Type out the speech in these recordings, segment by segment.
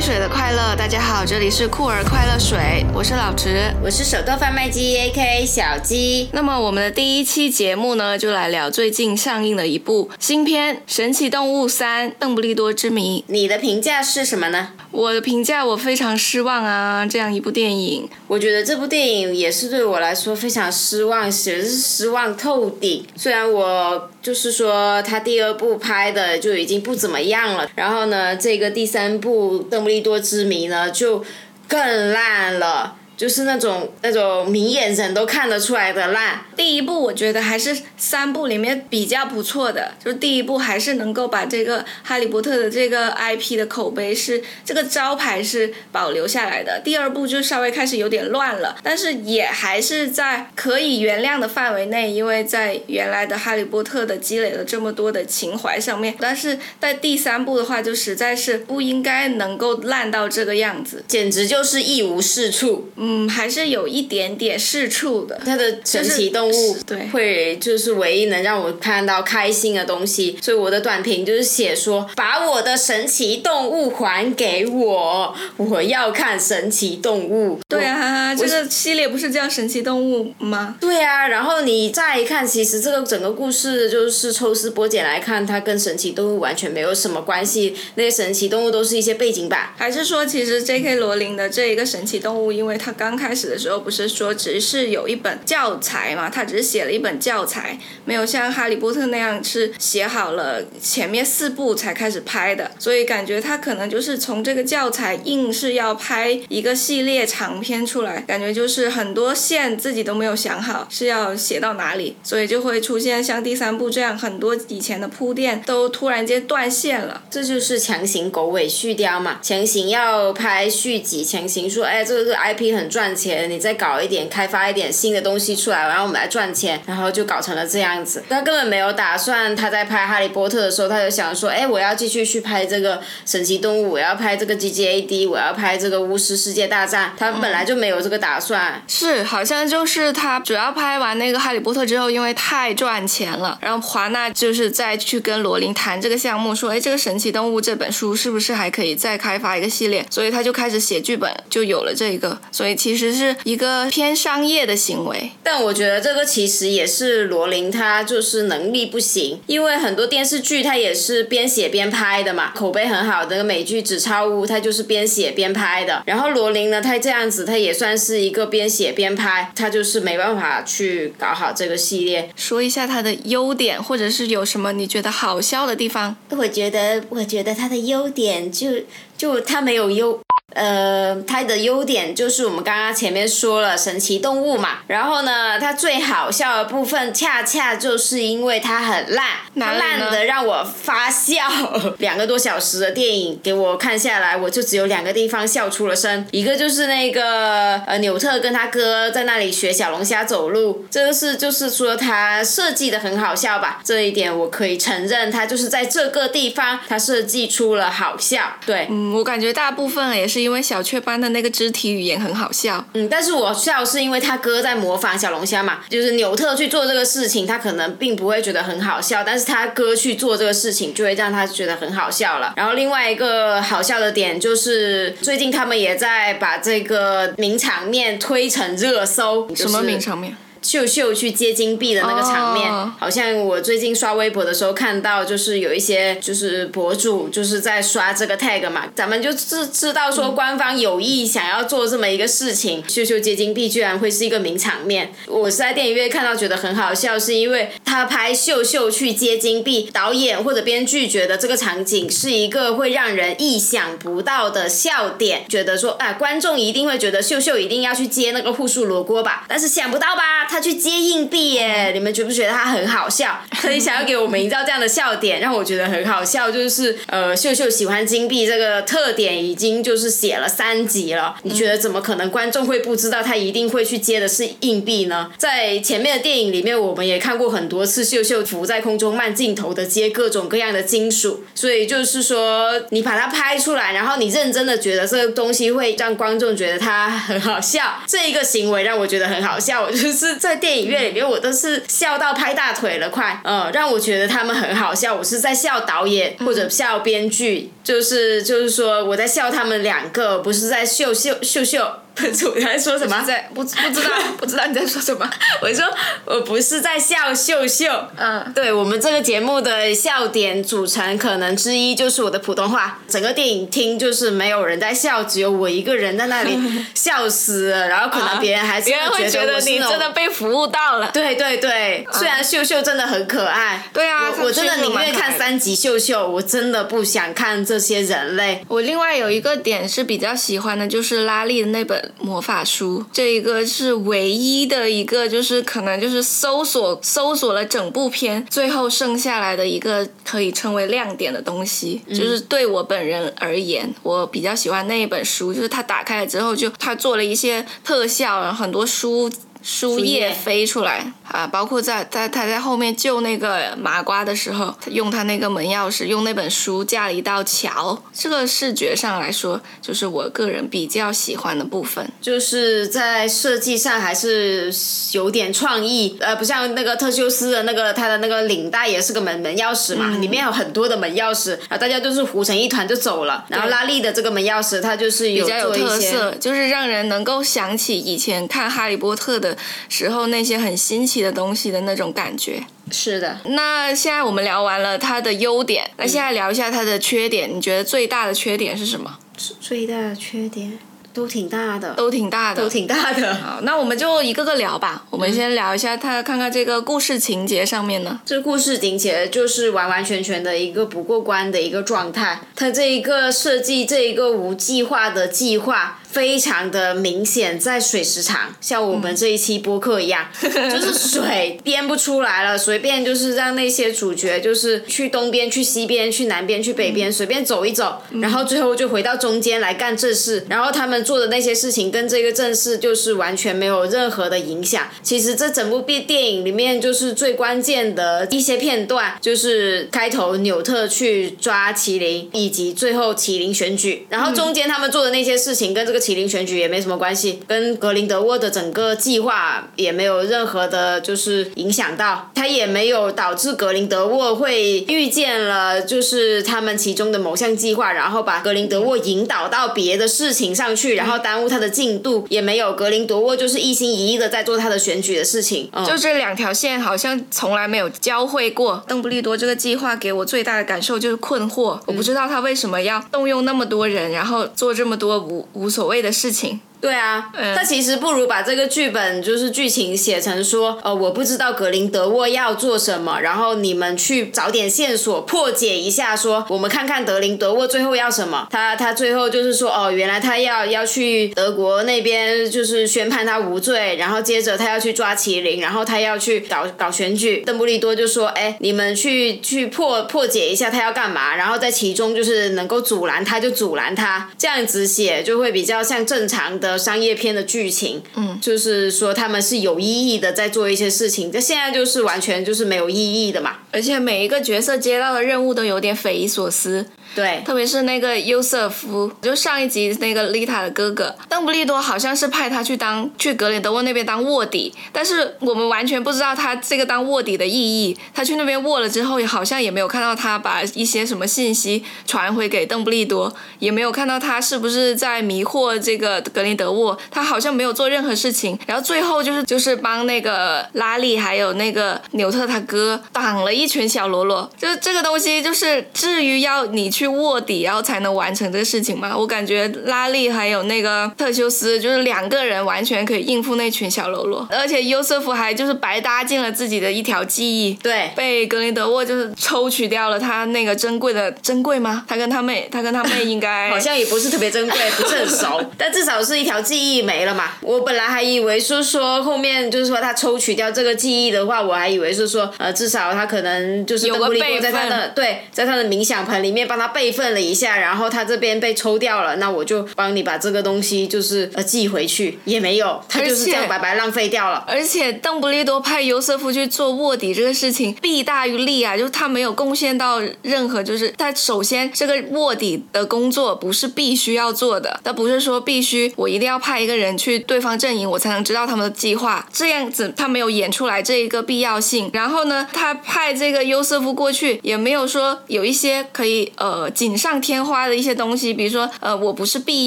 水的快乐，大家好，这里是酷儿快乐水，我是老池，我是手动贩卖机 AK 小鸡。那么我们的第一期节目呢，就来聊最近上映的一部新片《神奇动物三：邓布利多之谜》。你的评价是什么呢？我的评价，我非常失望啊！这样一部电影，我觉得这部电影也是对我来说非常失望，简直是失望透顶。虽然我就是说他第二部拍的就已经不怎么样了，然后呢，这个第三部《邓布利多之之谜》呢就更烂了。就是那种那种明眼人都看得出来的烂。第一部我觉得还是三部里面比较不错的，就是第一部还是能够把这个哈利波特的这个 IP 的口碑是这个招牌是保留下来的。第二部就稍微开始有点乱了，但是也还是在可以原谅的范围内，因为在原来的哈利波特的积累了这么多的情怀上面。但是在第三部的话，就实在是不应该能够烂到这个样子，简直就是一无是处。嗯，还是有一点点是处的。它的神奇动物对会就是唯一能让我看到开心的东西，所以我的短评就是写说，把我的神奇动物还给我，我要看神奇动物。对啊，这个系列不是叫神奇动物吗？对啊，然后你再一看，其实这个整个故事就是抽丝剥茧来看，它跟神奇动物完全没有什么关系。那些神奇动物都是一些背景板，还是说其实 J.K. 罗琳的这一个神奇动物，因为它刚开始的时候不是说只是有一本教材嘛，他只是写了一本教材，没有像哈利波特那样是写好了前面四部才开始拍的，所以感觉他可能就是从这个教材硬是要拍一个系列长篇出来，感觉就是很多线自己都没有想好是要写到哪里，所以就会出现像第三部这样很多以前的铺垫都突然间断线了，这就是强行狗尾续貂嘛，强行要拍续集，强行说哎这个 IP 很赚钱，你再搞一点开发一点新的东西出来，然后我们来赚钱，然后就搞成了这样子。他根本没有打算他在拍哈利波特的时候，他就想说哎我要继续去拍这个神奇动物，我要拍这个 G G A D，我要拍这个巫师世界大战，他本来就没有这个打算。是，好像就是他主要拍完那个哈利波特之后，因为太赚钱了，然后华纳就是再去跟罗琳谈这个项目，说哎这个神奇动物这本书是不是还可以再开发一个系列？所以他就开始写剧本，就有了这一个。所以其实是一个偏商业的行为。但我觉得这个其实也是罗琳她就是能力不行，因为很多电视剧他也是边写边拍的嘛，口碑很好的美剧《纸钞屋》它就是边写边拍的。然后罗琳呢，她这样子她也算是一个边写边拍，她就是没办法去搞好这个系列。说一下他的优点，或者是有什么你觉得好笑的地方？我觉得，我觉得他的优点就就他没有优。呃，它的优点就是我们刚刚前面说了神奇动物嘛，然后呢，它最好笑的部分恰恰就是因为它很烂，它烂的让我发笑。两个多小时的电影给我看下来，我就只有两个地方笑出了声，一个就是那个呃纽特跟他哥在那里学小龙虾走路，这个是就是说他设计的很好笑吧，这一点我可以承认，他就是在这个地方他设计出了好笑。对，嗯，我感觉大部分也是。是因为小雀斑的那个肢体语言很好笑，嗯，但是我笑是因为他哥在模仿小龙虾嘛，就是纽特去做这个事情，他可能并不会觉得很好笑，但是他哥去做这个事情就会让他觉得很好笑了。然后另外一个好笑的点就是最近他们也在把这个名场面推成热搜，什么名场面？秀秀去接金币的那个场面，好像我最近刷微博的时候看到，就是有一些就是博主就是在刷这个 tag 嘛，咱们就知知道说官方有意想要做这么一个事情，秀秀接金币居然会是一个名场面。我是在电影院看到觉得很好笑，是因为他拍秀秀去接金币，导演或者编剧觉得这个场景是一个会让人意想不到的笑点，觉得说啊观众一定会觉得秀秀一定要去接那个护树罗锅吧，但是想不到吧。他去接硬币耶，你们觉不觉得他很好笑？可以想要给我们营造这样的笑点，让我觉得很好笑。就是呃，秀秀喜欢金币这个特点已经就是写了三集了，你觉得怎么可能观众会不知道他一定会去接的是硬币呢？在前面的电影里面，我们也看过很多次秀秀浮在空中慢镜头的接各种各样的金属，所以就是说你把它拍出来，然后你认真的觉得这个东西会让观众觉得它很好笑，这一个行为让我觉得很好笑。我就是在电影院里面，我都是笑到拍大腿了，快，嗯，让我觉得他们很好笑。我是在笑导演或者笑编剧，就是就是说我在笑他们两个，不是在秀秀秀秀。不是我在说什么？在不不知道 不知道你在说什么？我说我不是在笑秀秀。嗯，对我们这个节目的笑点组成可能之一就是我的普通话。整个电影厅就是没有人在笑，只有我一个人在那里 笑死了。然后可能别人还是别人会觉得你真的被服务到了。对对对，虽然秀秀真的很可爱。对啊，我真的宁愿看三集秀秀，我真的不想看这些人类。我另外有一个点是比较喜欢的，就是拉力的那本。魔法书，这一个是唯一的一个，就是可能就是搜索搜索了整部片，最后剩下来的一个可以称为亮点的东西，就是对我本人而言，我比较喜欢那一本书，就是它打开了之后，就它做了一些特效，然后很多书。书页飞出来啊！包括在在他在后面救那个麻瓜的时候，用他那个门钥匙，用那本书架了一道桥。这个视觉上来说，就是我个人比较喜欢的部分。就是在设计上还是有点创意，呃，不像那个特修斯的那个他的那个领带也是个门门钥匙嘛，里面有很多的门钥匙，然后大家都是糊成一团就走了。然后拉力的这个门钥匙，它就是比较有特色，就是让人能够想起以前看哈利波特的。时候那些很新奇的东西的那种感觉，是的。那现在我们聊完了它的优点，那现在聊一下它的缺点。你觉得最大的缺点是什么？最大的缺点都挺大的，都挺大的，都挺大的。好，那我们就一个个聊吧。我们先聊一下它，看看这个故事情节上面呢。这故事情节就是完完全全的一个不过关的一个状态。它这一个设计，这一个无计划的计划。非常的明显，在水时长，像我们这一期播客一样，就是水编不出来了，随便就是让那些主角就是去东边、去西边、去南边、去北边，随便走一走，然后最后就回到中间来干正事。然后他们做的那些事情跟这个正事就是完全没有任何的影响。其实这整部电电影里面就是最关键的一些片段，就是开头纽特去抓麒麟，以及最后麒麟选举，然后中间他们做的那些事情跟这个。麒麟选举也没什么关系，跟格林德沃的整个计划也没有任何的，就是影响到，他也没有导致格林德沃会遇见了，就是他们其中的某项计划，然后把格林德沃引导到别的事情上去，然后耽误他的进度，也没有格林德沃就是一心一意的在做他的选举的事情，就这两条线好像从来没有交汇过。邓布利多这个计划给我最大的感受就是困惑，我不知道他为什么要动用那么多人，然后做这么多无无所所谓。的事情。对啊，他其实不如把这个剧本就是剧情写成说，呃，我不知道格林德沃要做什么，然后你们去找点线索破解一下，说我们看看德林德沃最后要什么。他他最后就是说，哦，原来他要要去德国那边就是宣判他无罪，然后接着他要去抓麒麟，然后他要去搞搞选举。邓布利多就说，哎，你们去去破破解一下他要干嘛，然后在其中就是能够阻拦他就阻拦他，这样子写就会比较像正常的。的商业片的剧情，嗯，就是说他们是有意义的在做一些事情，这现在就是完全就是没有意义的嘛。而且每一个角色接到的任务都有点匪夷所思。对，特别是那个优瑟夫，就上一集那个丽塔的哥哥邓布利多，好像是派他去当去格林德沃那边当卧底，但是我们完全不知道他这个当卧底的意义。他去那边卧了之后，好像也没有看到他把一些什么信息传回给邓布利多，也没有看到他是不是在迷惑这个格林德沃。他好像没有做任何事情，然后最后就是就是帮那个拉力还有那个纽特他哥挡了一群小喽啰。就这个东西，就是至于要你去。卧底，然后才能完成这个事情嘛？我感觉拉力还有那个特修斯，就是两个人完全可以应付那群小喽啰，而且优瑟夫还就是白搭进了自己的一条记忆，对，被格林德沃就是抽取掉了他那个珍贵的珍贵吗？他跟他妹，他跟他妹应该 好像也不是特别珍贵，不是很熟，但至少是一条记忆没了嘛。我本来还以为是说后面就是说他抽取掉这个记忆的话，我还以为是说呃至少他可能就是邓布利多在他的对在他的冥想盆里面帮他备份了一下，然后他这边被抽掉了，那我就帮你把这个东西就是呃寄回去，也没有，他就是这样白白浪费掉了。而且邓布利多派尤瑟夫去做卧底这个事情弊大于利啊，就是他没有贡献到任何，就是他首先这个卧底的工作不是必须要做的，他不是说必须我一定要派一个人去对方阵营，我才能知道他们的计划，这样子他没有演出来这一个必要性。然后呢，他派这个优瑟夫过去，也没有说有一些可以呃锦上添花的一些东西，比如说呃我不是必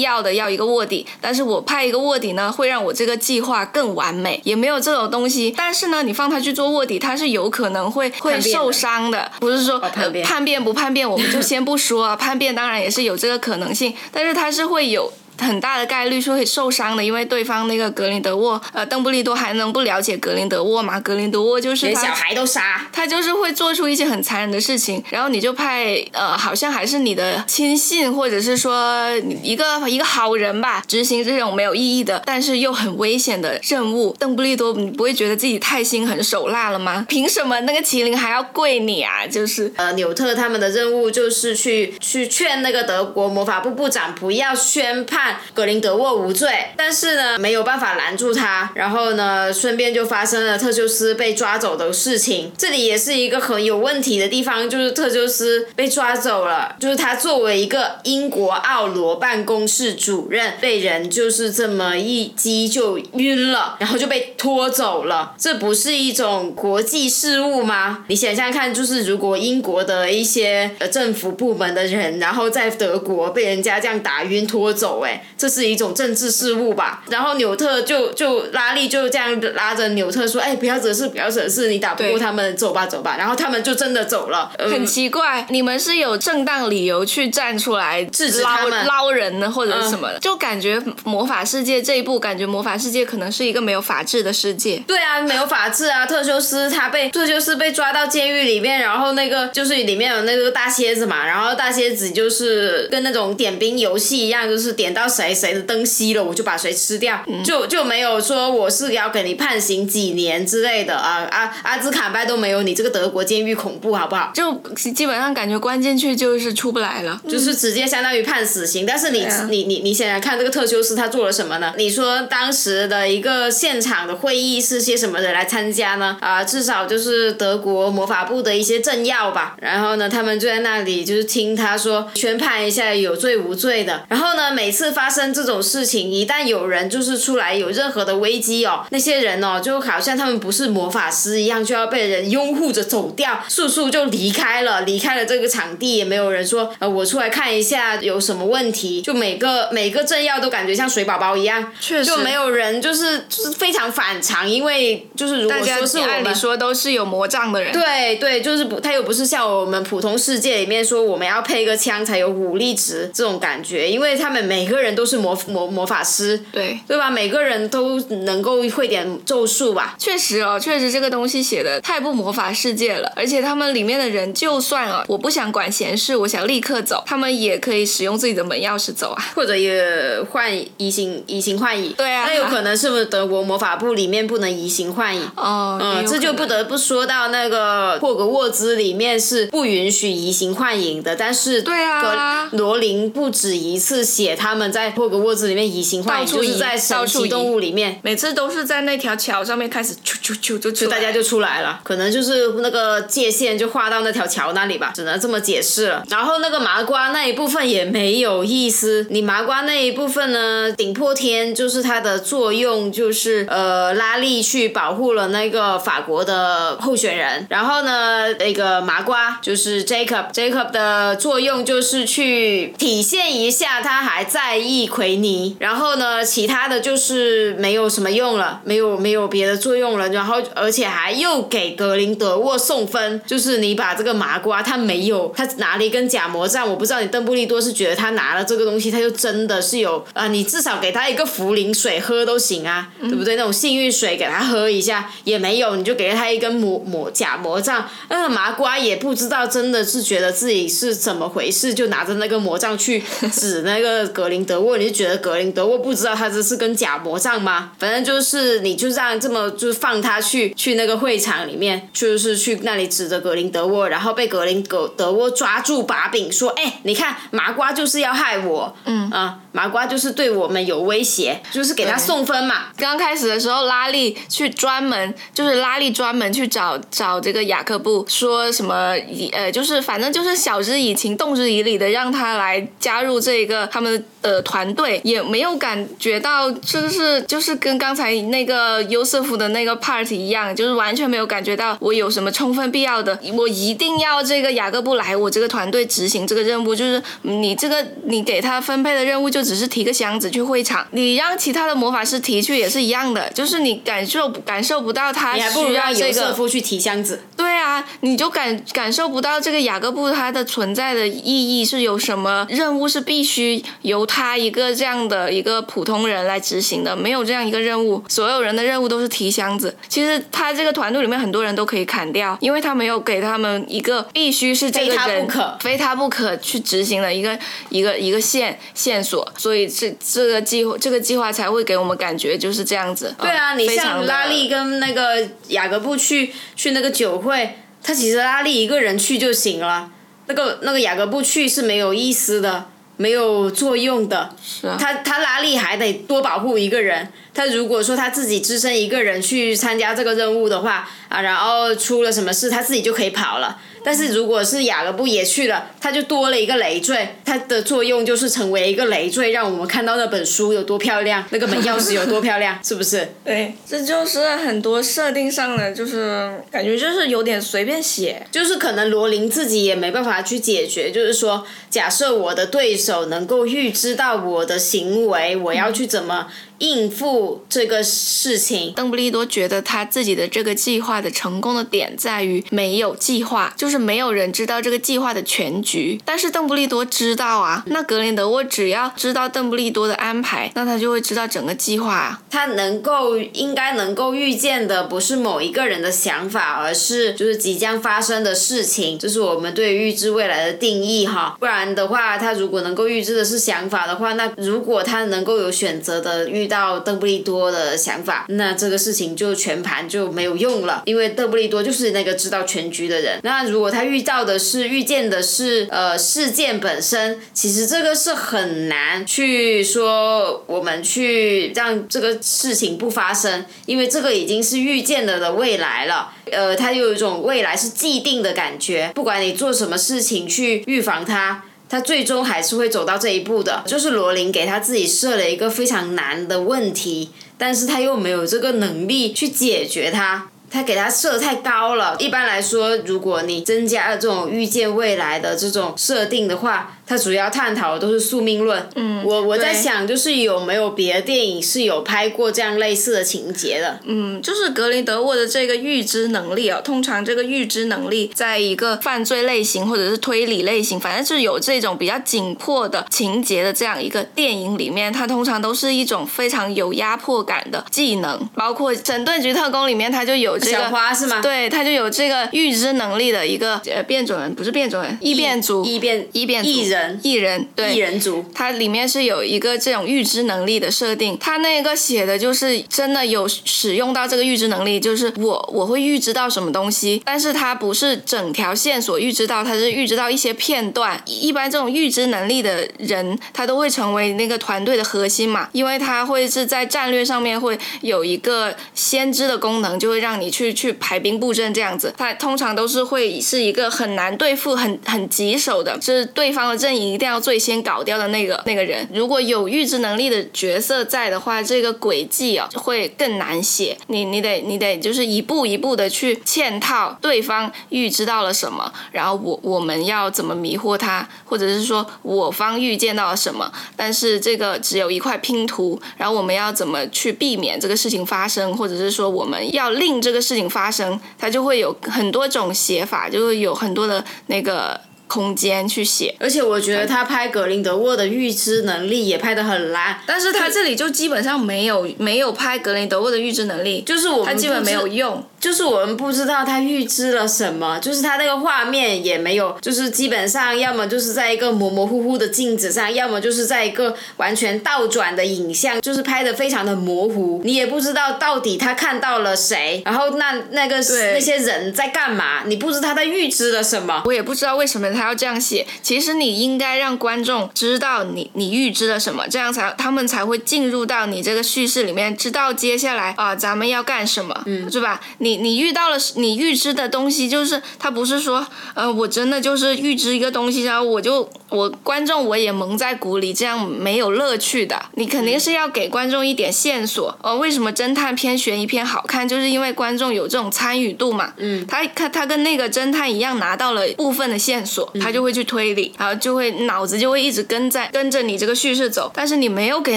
要的要一个卧底，但是我派一个卧底呢，会让我这个计划更完美，也没有这种东西。但是呢，你放他去做卧底，他是有可能会 会受伤的，不是说 叛变不叛变，我们就先不说啊，叛变当然也是有这个可能性，但是他是会有。很大的概率是会受伤的，因为对方那个格林德沃，呃，邓布利多还能不了解格林德沃吗？格林德沃就是连小孩都杀，他就是会做出一些很残忍的事情，然后你就派呃，好像还是你的亲信，或者是说一个一个好人吧，执行这种没有意义的，但是又很危险的任务。邓布利多，你不会觉得自己太心狠手辣了吗？凭什么那个麒麟还要跪你啊？就是呃，纽特他们的任务就是去去劝那个德国魔法部部长不要宣判。格林德沃无罪，但是呢没有办法拦住他，然后呢顺便就发生了特修斯被抓走的事情。这里也是一个很有问题的地方，就是特修斯被抓走了，就是他作为一个英国奥罗办公室主任，被人就是这么一击就晕了，然后就被拖走了。这不是一种国际事务吗？你想想看，就是如果英国的一些呃政府部门的人，然后在德国被人家这样打晕拖走，哎。这是一种政治事务吧，然后纽特就就拉力就这样拉着纽特说：“哎，不要惹事，不要惹事，你打不过他们，走吧，走吧。”然后他们就真的走了。很奇怪，你们是有正当理由去站出来制止他们捞人呢，或者什么的？就感觉魔法世界这一步，感觉魔法世界可能是一个没有法治的世界。对啊，没有法治啊！特修斯他被特修斯被抓到监狱里面，然后那个就是里面有那个大蝎子嘛，然后大蝎子就是跟那种点兵游戏一样，就是点到。谁谁的灯熄了，我就把谁吃掉，就就没有说我是要给你判刑几年之类的啊！阿阿兹卡班都没有你这个德国监狱恐怖，好不好？就基本上感觉关进去就是出不来了，就是直接相当于判死刑。但是你你你你想想看，这个特修斯他做了什么呢？你说当时的一个现场的会议是些什么人来参加呢？啊，至少就是德国魔法部的一些政要吧。然后呢，他们就在那里就是听他说宣判一下有罪无罪的。然后呢，每次发生这种事情，一旦有人就是出来有任何的危机哦，那些人哦就好像他们不是魔法师一样，就要被人拥护着走掉，速速就离开了，离开了这个场地，也没有人说呃我出来看一下有什么问题，就每个每个政要都感觉像水宝宝一样，确实。就没有人就是就是非常反常，因为就是如果说是按理说都是有魔杖的人，对对，就是不他又不是像我们普通世界里面说我们要配个枪才有武力值这种感觉，因为他们每个人都是魔。魔魔法师，对对吧？每个人都能够会点咒术吧？确实哦，确实这个东西写的太不魔法世界了。而且他们里面的人，就算哦，我不想管闲事，我想立刻走，他们也可以使用自己的门钥匙走啊，或者也换移形移形换影。对啊，那有可能是不是德国魔法部里面不能移形换影？哦，嗯，这就不得不说到那个霍格沃兹里面是不允许移形换影的。但是对啊，罗琳不止一次写他们在霍格沃。兹里面移形换影，就是在神奇动物里面，每次都是在那条桥上面开始啾啾啾就就大家就出来了，可能就是那个界限就画到那条桥那里吧，只能这么解释了。然后那个麻瓜那一部分也没有意思，你麻瓜那一部分呢，顶破天就是它的作用就是呃拉力去保护了那个法国的候选人，然后呢那个麻瓜就是 Jacob，Jacob 的作用就是去体现一下他还在意奎。尼，然后呢？其他的就是没有什么用了，没有没有别的作用了。然后，而且还又给格林德沃送分，就是你把这个麻瓜，他没有，他拿了一根假魔杖。我不知道你邓布利多是觉得他拿了这个东西，他就真的是有啊？你至少给他一个茯苓水喝都行啊，对不对？那种幸运水给他喝一下也没有，你就给了他一根魔魔假魔杖。那个麻瓜也不知道真的是觉得自己是怎么回事，就拿着那个魔杖去指那个格林德沃，你就觉得格林德沃不知道他这是跟假魔杖吗？反正就是你就让这么就放他去去那个会场里面，就是去那里指着格林德沃，然后被格林格德沃抓住把柄，说：“哎，你看麻瓜就是要害我，嗯啊，麻瓜就是对我们有威胁，就是给他送分嘛。”刚开始的时候，拉力去专门就是拉力专门去找找这个雅各布，说什么以呃就是反正就是晓之以情动之以理的让他来加入这个他们的团队，也没有感觉到就是就是跟刚才那个优瑟夫的那个 part 一样，就是完全没有感觉到我有什么充分必要的，我一定要这个雅各布来我这个团队执行这个任务，就是你这个你给他分配的任务就只是提个箱子去会场，你让其他的魔法师提去也是一样的，就是你感受感受不到他需要这个去提箱子。对啊，你就感感受不到这个雅各布他的存在的意义是有什么任务是必须由他一个这样的一个普通人来执行的，没有这样一个任务，所有人的任务都是提箱子。其实他这个团队里面很多人都可以砍掉，因为他没有给他们一个必须是这个人非他不可去执行的一个一个一个线线索，所以这这个计划这个计划才会给我们感觉就是这样子。对啊，你像拉力跟那个雅各布去去那个酒会。他其实拉力一个人去就行了，那个那个雅各布去是没有意思的，没有作用的。是啊。他他拉力还得多保护一个人。他如果说他自己只身一个人去参加这个任务的话，啊，然后出了什么事，他自己就可以跑了。但是如果是雅各布也去了，他就多了一个累赘，它的作用就是成为一个累赘，让我们看到那本书有多漂亮，那个门钥匙有多漂亮，是不是？对，这就是很多设定上的，就是感觉就是有点随便写，就是可能罗琳自己也没办法去解决，就是说，假设我的对手能够预知到我的行为，我要去怎么。应付这个事情，邓布利多觉得他自己的这个计划的成功的点在于没有计划，就是没有人知道这个计划的全局。但是邓布利多知道啊，那格林德沃只要知道邓布利多的安排，那他就会知道整个计划啊。他能够应该能够预见的不是某一个人的想法，而是就是即将发生的事情，这是我们对预知未来的定义哈。不然的话，他如果能够预知的是想法的话，那如果他能够有选择的预。到邓布利多的想法，那这个事情就全盘就没有用了，因为邓布利多就是那个知道全局的人。那如果他遇到的是遇见的是呃事件本身，其实这个是很难去说我们去让这个事情不发生，因为这个已经是预见了的未来了。呃，他有一种未来是既定的感觉，不管你做什么事情去预防它。他最终还是会走到这一步的，就是罗琳给他自己设了一个非常难的问题，但是他又没有这个能力去解决它，他给他设太高了。一般来说，如果你增加了这种预见未来的这种设定的话，它主要探讨的都是宿命论。嗯，我我在想，就是有没有别的电影是有拍过这样类似的情节的？嗯，就是格林德沃的这个预知能力啊，通常这个预知能力在一个犯罪类型或者是推理类型，反正是有这种比较紧迫的情节的这样一个电影里面，它通常都是一种非常有压迫感的技能。包括《神盾局特工》里面，它就有这个小花是吗？对，它就有这个预知能力的一个呃变种人，不是变种人，异变族，异变异变异人。异人对异人族，它里面是有一个这种预知能力的设定，它那个写的就是真的有使用到这个预知能力，就是我我会预知到什么东西，但是它不是整条线索预知到，它是预知到一些片段。一般这种预知能力的人，他都会成为那个团队的核心嘛，因为他会是在战略上面会有一个先知的功能，就会让你去去排兵布阵这样子。他通常都是会是一个很难对付、很很棘手的，就是对方的阵。营一定要最先搞掉的那个那个人，如果有预知能力的角色在的话，这个轨迹啊会更难写。你你得你得就是一步一步的去嵌套对方预知到了什么，然后我我们要怎么迷惑他，或者是说我方预见到了什么，但是这个只有一块拼图，然后我们要怎么去避免这个事情发生，或者是说我们要令这个事情发生，它就会有很多种写法，就会有很多的那个。空间去写，而且我觉得他拍格林德沃的预知能力也拍得很烂，但是他这里就基本上没有没有拍格林德沃的预知能力，就是我们他基本没有用，就是我们不知道他预知了什么，就是他那个画面也没有，就是基本上要么就是在一个模模糊糊的镜子上，要么就是在一个完全倒转的影像，就是拍的非常的模糊，你也不知道到底他看到了谁，然后那那个那些人在干嘛，你不知道他在预知了什么。我也不知道为什么他要这样写。其实你应该让观众知道你你预知了什么，这样才他们才会进入到你这个叙事里面，知道接下来啊咱们要干什么，嗯，是吧？你你你遇到了你预知的东西，就是他不是说呃我真的就是预知一个东西，然后我就我观众我也蒙在鼓里，这样没有乐趣的。你肯定是要给观众一点线索。呃，为什么侦探片悬疑片好看，就是因为观众有这种参与度嘛。嗯，他他他跟那个侦探一样拿到了部分的线索，他就会去推理，然后就会脑子就会一直跟在跟着你这个叙事走。但是你没有给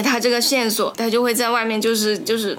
他这个线索，他就会在外面就是就是。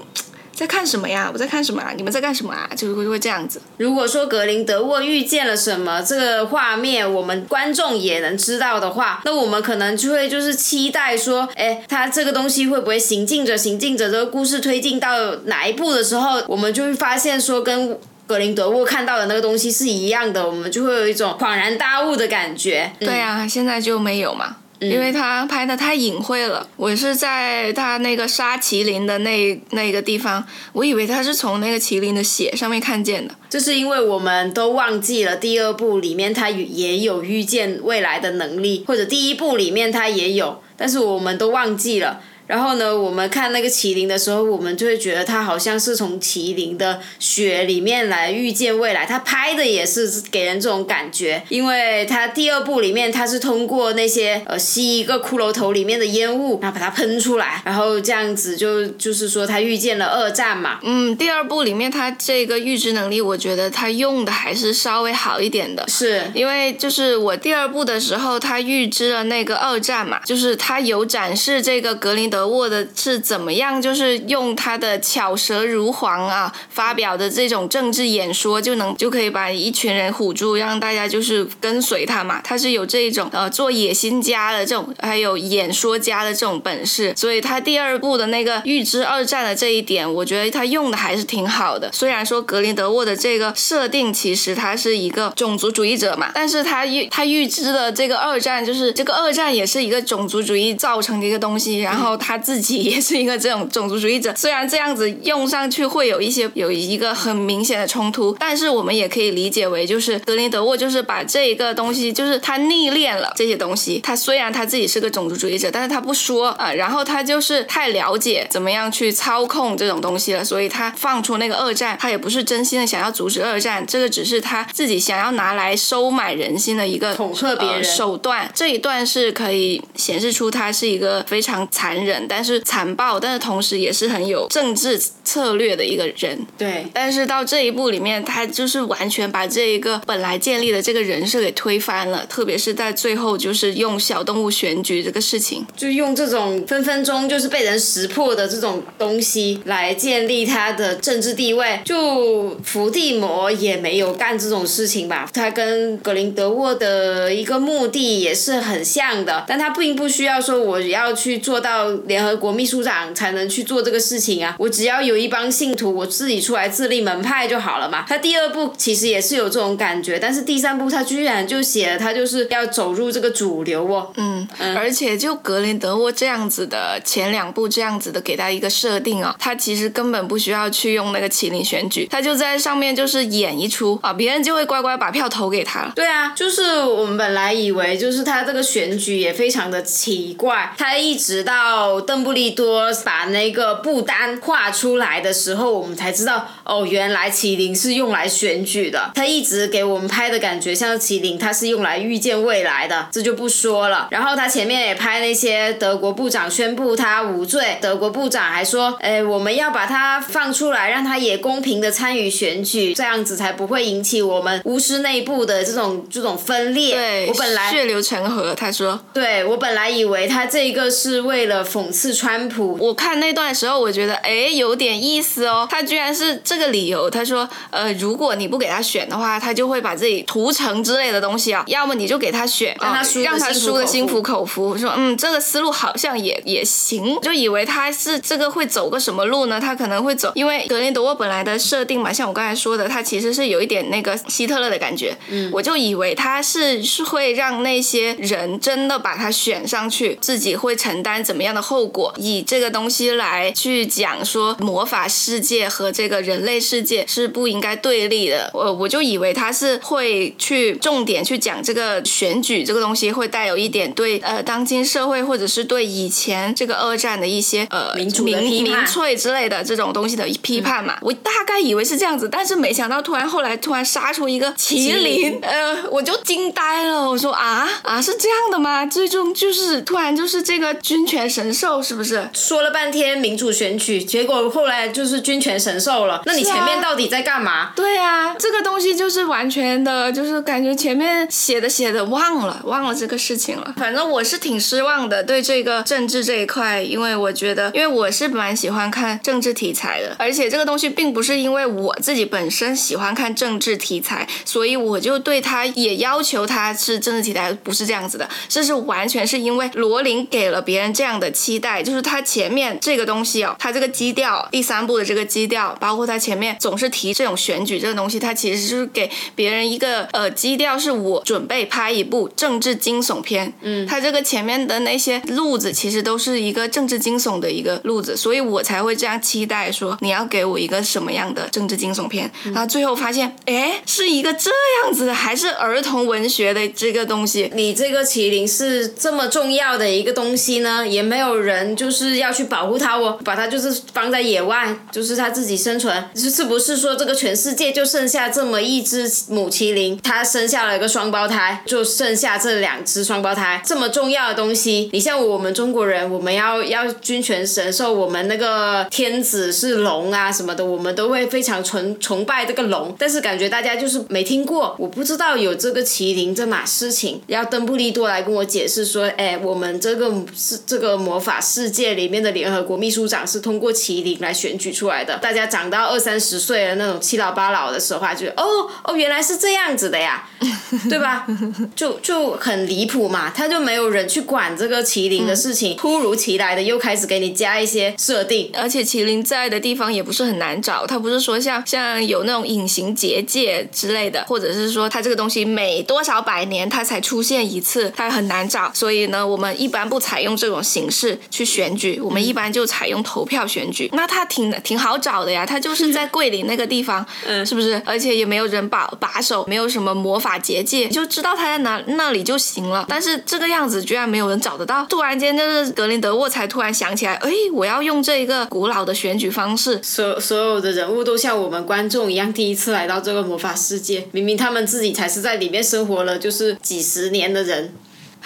在看什么呀？我在看什么啊？你们在干什么啊？就会会这样子。如果说格林德沃遇见了什么，这个画面我们观众也能知道的话，那我们可能就会就是期待说，哎，他这个东西会不会行进着行进着，这个故事推进到哪一步的时候，我们就会发现说跟格林德沃看到的那个东西是一样的，我们就会有一种恍然大悟的感觉。对啊，现在就没有嘛。因为他拍的太隐晦了，我是在他那个杀麒麟的那那个地方，我以为他是从那个麒麟的血上面看见的。就是因为我们都忘记了第二部里面他也有预见未来的能力，或者第一部里面他也有，但是我们都忘记了。然后呢，我们看那个麒麟的时候，我们就会觉得他好像是从麒麟的血里面来预见未来。他拍的也是给人这种感觉，因为他第二部里面他是通过那些呃吸一个骷髅头里面的烟雾，然后把它喷出来，然后这样子就就是说他预见了二战嘛。嗯，第二部里面他这个预知能力，我觉得他用的还是稍微好一点的。是因为就是我第二部的时候，他预知了那个二战嘛，就是他有展示这个格林德。德沃的是怎么样？就是用他的巧舌如簧啊，发表的这种政治演说，就能就可以把一群人唬住，让大家就是跟随他嘛。他是有这种呃做野心家的这种，还有演说家的这种本事。所以他第二部的那个预知二战的这一点，我觉得他用的还是挺好的。虽然说格林德沃的这个设定其实他是一个种族主义者嘛，但是他预他预知的这个二战，就是这个二战也是一个种族主义造成的一个东西，然后。他自己也是一个这种种族主义者，虽然这样子用上去会有一些有一个很明显的冲突，但是我们也可以理解为，就是格林德沃就是把这一个东西，就是他逆练了这些东西。他虽然他自己是个种族主义者，但是他不说啊，然后他就是太了解怎么样去操控这种东西了，所以他放出那个二战，他也不是真心的想要阻止二战，这个只是他自己想要拿来收买人心的一个恐吓别人手段。这一段是可以显示出他是一个非常残忍。但是残暴，但是同时也是很有政治策略的一个人。对，但是到这一步里面，他就是完全把这一个本来建立的这个人设给推翻了。特别是在最后，就是用小动物选举这个事情，就用这种分分钟就是被人识破的这种东西来建立他的政治地位。就伏地魔也没有干这种事情吧？他跟格林德沃的一个目的也是很像的，但他并不需要说我要去做到。联合国秘书长才能去做这个事情啊！我只要有一帮信徒，我自己出来自立门派就好了嘛。他第二部其实也是有这种感觉，但是第三部他居然就写了他就是要走入这个主流哦。嗯，而且就格林德沃这样子的前两部这样子的给他一个设定啊，他其实根本不需要去用那个麒麟选举，他就在上面就是演一出啊，别人就会乖乖把票投给他。对啊，就是我们本来以为就是他这个选举也非常的奇怪，他一直到。邓布利多把那个布单画出来的时候，我们才知道哦，原来麒麟是用来选举的。他一直给我们拍的感觉像麒麟，他是用来预见未来的，这就不说了。然后他前面也拍那些德国部长宣布他无罪，德国部长还说，哎，我们要把他放出来，让他也公平的参与选举，这样子才不会引起我们巫师内部的这种这种分裂。对，我本来血流成河。他说，对我本来以为他这个是为了讽。讽刺川普。我看那段时候，我觉得哎有点意思哦，他居然是这个理由。他说，呃，如果你不给他选的话，他就会把自己屠城之类的东西啊，要么你就给他选，让他输，让他输的心服口服。说，嗯，这个思路好像也也行，就以为他是这个会走个什么路呢？他可能会走，因为格林德沃本来的设定嘛，像我刚才说的，他其实是有一点那个希特勒的感觉。嗯，我就以为他是是会让那些人真的把他选上去，自己会承担怎么样的后果，以这个东西来去讲说魔法世界和这个人类世界是不应该对立的。我我就以为他是会去重点去讲这个选举这个东西，会带有一点对呃当今社会或者是对以前这个二战的一些呃民民民粹之类的这种东西的批判嘛。我大概以为是这样子，但是没想到突然后来突然杀出一个麒麟，呃，我就惊呆了。我说啊啊是这样的吗？最终就是突然就是这个君权神授是不是？说了半天民主选举，结果后来就是军权神授了。那你前面到底在干嘛？对啊，这个东西就是完全的，就是感觉前面写的写的忘了，忘了这个事情了。反正我是挺失望的，对这个政治这一块，因为我觉得，因为我是蛮喜欢看政治题材的，而且这个东西并不是因为我自己本身喜欢看政治题材，所以我就对他也要求他是政治题材，不是这样子的，这是完全是因为罗琳给了别人这样的期待，就是他前面这个东西哦，他这个基调，第三部的这个基调，包括他前面总是提这种选举这个东西，他其实就是给别人一个呃基调，是我准备拍一部政治惊悚片，嗯，他这个前面的那些路子其实都是一个政治惊悚的一个路子，所以我才会这样期待说你要给我一个什么样的政治惊悚片，然后最后发现，哎，是一个这样子的，还是儿童文学的这个东西，你这个麒麟是这么重要的一个东西呢，也没有人就是要去保护它哦，把它就是放在野外，就是它自己生存，是是不是说这个全世界就剩下这么一只母麒麟，它生下了一个双胞胎，就剩下这两只双胞胎，这么重要的东西，你像我们中国人，我们要要君权神授，我们那个天子是龙啊什么的，我们都会非常崇崇拜这个龙，但是感觉大家就是没听过，我不知道有这个麒麟这码事情，要邓布利多来跟我解释说，哎，我们这个是这个魔法世界里面的联合国秘书长是通过麒麟来选举出来的，大家长到二三十岁了那种七老八老的时候，就哦哦原来是这样子的呀，对吧？就就很离谱嘛，他就没有人去管这个麒麟的事情，突如其来的又开始给你加一些设定，而且麒麟在的地方也不是很难找，它不是说像像有那种隐形结界之类的，或者是说它这个东西每多少百年它才出现一次，它很难找，所以呢，我们一般不采用这种形式去选举，我们一般就采用投票选举。那他挺挺好找的呀，他就是在 桂林那个地方，嗯，是不是？而且也没有人把把守，没有什么魔法结界，就知道他在哪那里就行了。但是这个样子居然没有人找得到，突然间就是格林德沃才突然想起来，哎，我要用这一个古老的选举方式。所所有的人物都像我们观众一样，第一次来到这个魔法世界，明明他们自己才是在里面生活了就是几十年的人。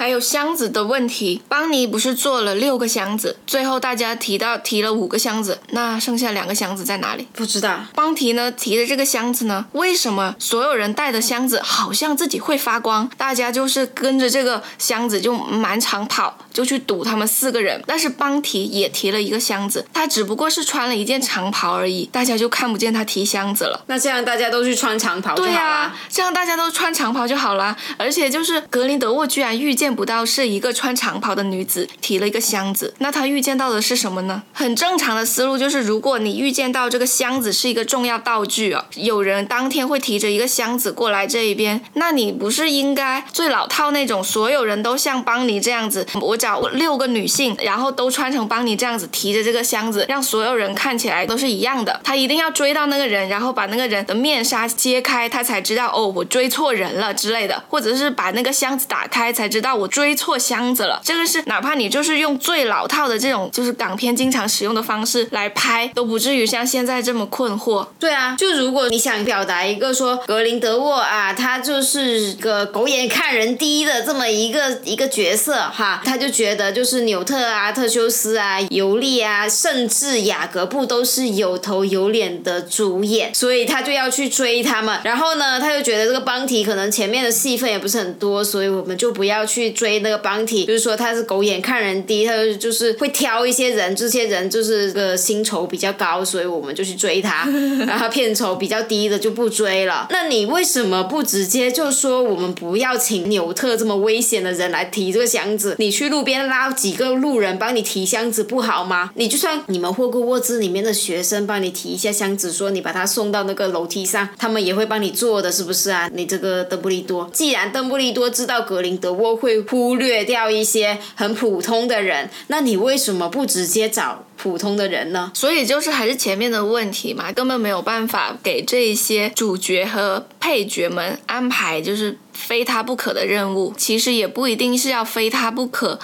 还有箱子的问题，邦尼不是做了六个箱子，最后大家提到提了五个箱子，那剩下两个箱子在哪里？不知道。邦提呢提的这个箱子呢，为什么所有人带的箱子好像自己会发光？大家就是跟着这个箱子就满场跑，就去堵他们四个人。但是邦提也提了一个箱子，他只不过是穿了一件长袍而已，大家就看不见他提箱子了。那这样大家都去穿长袍就好了。这样大家都穿长袍就好了。而且就是格林德沃居然遇见。不到是一个穿长袍的女子提了一个箱子，那他预见到的是什么呢？很正常的思路就是，如果你预见到这个箱子是一个重要道具啊，有人当天会提着一个箱子过来这一边，那你不是应该最老套那种，所有人都像邦尼这样子，我找六个女性，然后都穿成邦尼这样子提着这个箱子，让所有人看起来都是一样的。他一定要追到那个人，然后把那个人的面纱揭开，他才知道哦，我追错人了之类的，或者是把那个箱子打开才知道。我追错箱子了，这个是哪怕你就是用最老套的这种就是港片经常使用的方式来拍，都不至于像现在这么困惑。对啊，就如果你想表达一个说格林德沃啊，他就是个狗眼看人低的这么一个一个角色哈，他就觉得就是纽特啊、特修斯啊、尤利啊，甚至雅各布都是有头有脸的主演，所以他就要去追他们。然后呢，他又觉得这个邦提可能前面的戏份也不是很多，所以我们就不要去。去追那个邦体，就是说他是狗眼看人低，他就是会挑一些人，这些人就是个薪酬比较高，所以我们就去追他，然后片酬比较低的就不追了。那你为什么不直接就说我们不要请纽特这么危险的人来提这个箱子？你去路边拉几个路人帮你提箱子不好吗？你就算你们霍格沃兹里面的学生帮你提一下箱子，说你把他送到那个楼梯上，他们也会帮你做的，是不是啊？你这个邓布利多，既然邓布利多知道格林德沃会会忽略掉一些很普通的人，那你为什么不直接找普通的人呢？所以就是还是前面的问题嘛，根本没有办法给这些主角和配角们安排就是非他不可的任务。其实也不一定是要非他不可。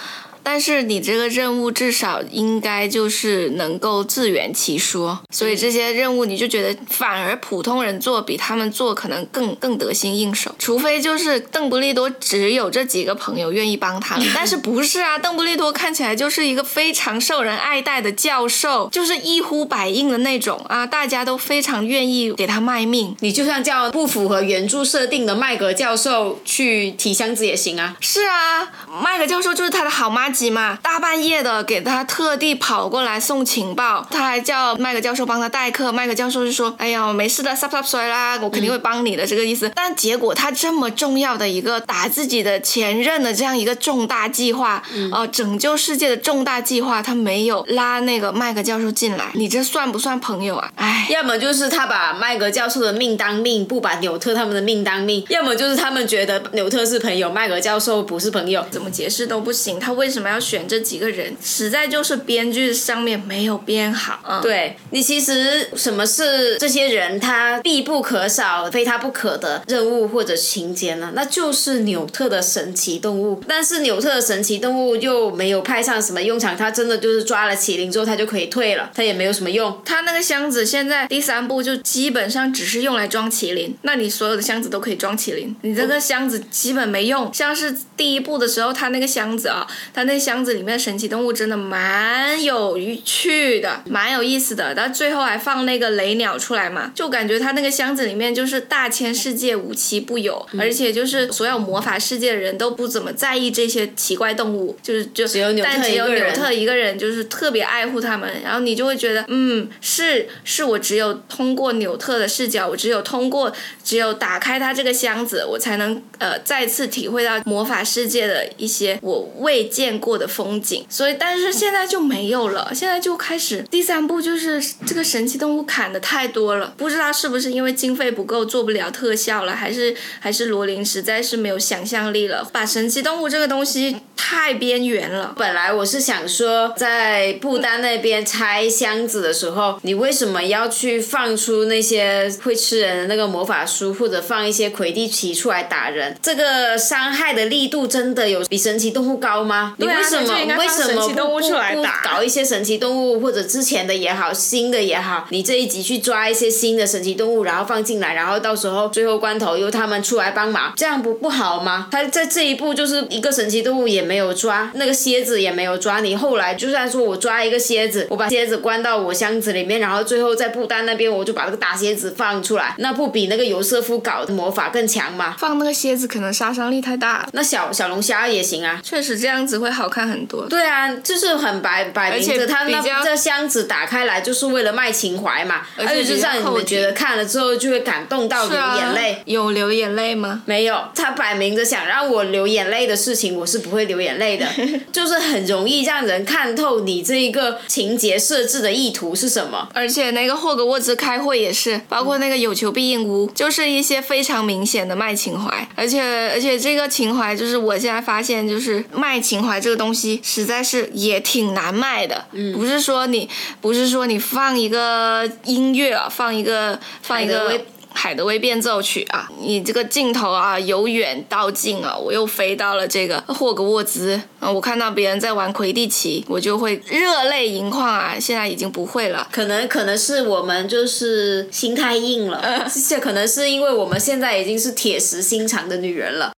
但是你这个任务至少应该就是能够自圆其说，所以这些任务你就觉得反而普通人做比他们做可能更更得心应手，除非就是邓布利多只有这几个朋友愿意帮他，但是不是啊？邓布利多看起来就是一个非常受人爱戴的教授，就是一呼百应的那种啊，大家都非常愿意给他卖命。你就算叫不符合原著设定的麦格教授去提箱子也行啊。是啊，麦格教授就是他的好妈。嘛，大半夜的给他特地跑过来送情报，他还叫麦克教授帮他代课。麦克教授就说：“哎呀，没事的，sub sub 水啦，我肯定会帮你的这个意思。”但结果他这么重要的一个打自己的前任的这样一个重大计划，呃，拯救世界的重大计划，他没有拉那个麦克教授进来，你这算不算朋友啊？哎，要么就是他把麦克教授的命当命，不把纽特他们的命当命；要么就是他们觉得纽特是朋友，麦克教授不是朋友，怎么解释都不行。他为什么？要选这几个人，实在就是编剧上面没有编好。嗯，对你其实什么是这些人他必不可少、非他不可的任务或者情节呢？那就是纽特的神奇动物。但是纽特的神奇动物又没有派上什么用场，他真的就是抓了麒麟之后他就可以退了，他也没有什么用。他那个箱子现在第三部就基本上只是用来装麒麟，那你所有的箱子都可以装麒麟，你这个箱子基本没用。像是第一部的时候，他那个箱子啊，他那。箱子里面的神奇动物真的蛮有趣的，蛮有意思的。但最后还放那个雷鸟出来嘛，就感觉它那个箱子里面就是大千世界无奇不有，而且就是所有魔法世界的人都不怎么在意这些奇怪动物，就是就但只有纽特一个人就是特别爱护他们。然后你就会觉得，嗯，是是我只有通过纽特的视角，我只有通过只有打开他这个箱子，我才能呃再次体会到魔法世界的一些我未见过。的风景，所以但是现在就没有了。现在就开始第三部，就是这个神奇动物砍的太多了，不知道是不是因为经费不够做不了特效了，还是还是罗琳实在是没有想象力了，把神奇动物这个东西太边缘了。本来我是想说，在不丹那边拆箱子的时候，你为什么要去放出那些会吃人的那个魔法书，或者放一些魁地奇出来打人？这个伤害的力度真的有比神奇动物高吗？为什么为什么不不搞一些神奇动物，或者之前的也好，新的也好，你这一集去抓一些新的神奇动物，然后放进来，然后到时候最后关头由他们出来帮忙，这样不不好吗？他在这一步就是一个神奇动物也没有抓，那个蝎子也没有抓，你后来就算说我抓一个蝎子，我把蝎子关到我箱子里面，然后最后在布丹那边我就把那个大蝎子放出来，那不比那个尤瑟夫搞的魔法更强吗？放那个蝎子可能杀伤力太大，那小小龙虾也行啊，确实这样子会好。看很多，对啊，就是很摆摆明着，他那这箱子打开来就是为了卖情怀嘛，而且就让你们觉得看了之后就会感动到流眼泪。有流眼泪吗？没有，他摆明着想让我流眼泪的事情，我是不会流眼泪的，就是很容易让人看透你这一个情节设置的意图是什么。而且那个霍格沃兹开会也是，包括那个有求必应屋，就是一些非常明显的卖情怀，而且而且这个情怀就是我现在发现就是卖情怀这个东。西实在是也挺难卖的，不是说你不是说你放一个音乐啊，放一个放一个海德威变奏曲啊，你这个镜头啊由远到近啊，我又飞到了这个霍格沃兹啊，我看到别人在玩魁地奇，我就会热泪盈眶啊，现在已经不会了，可能可能是我们就是心太硬了，这可能是因为我们现在已经是铁石心肠的女人了。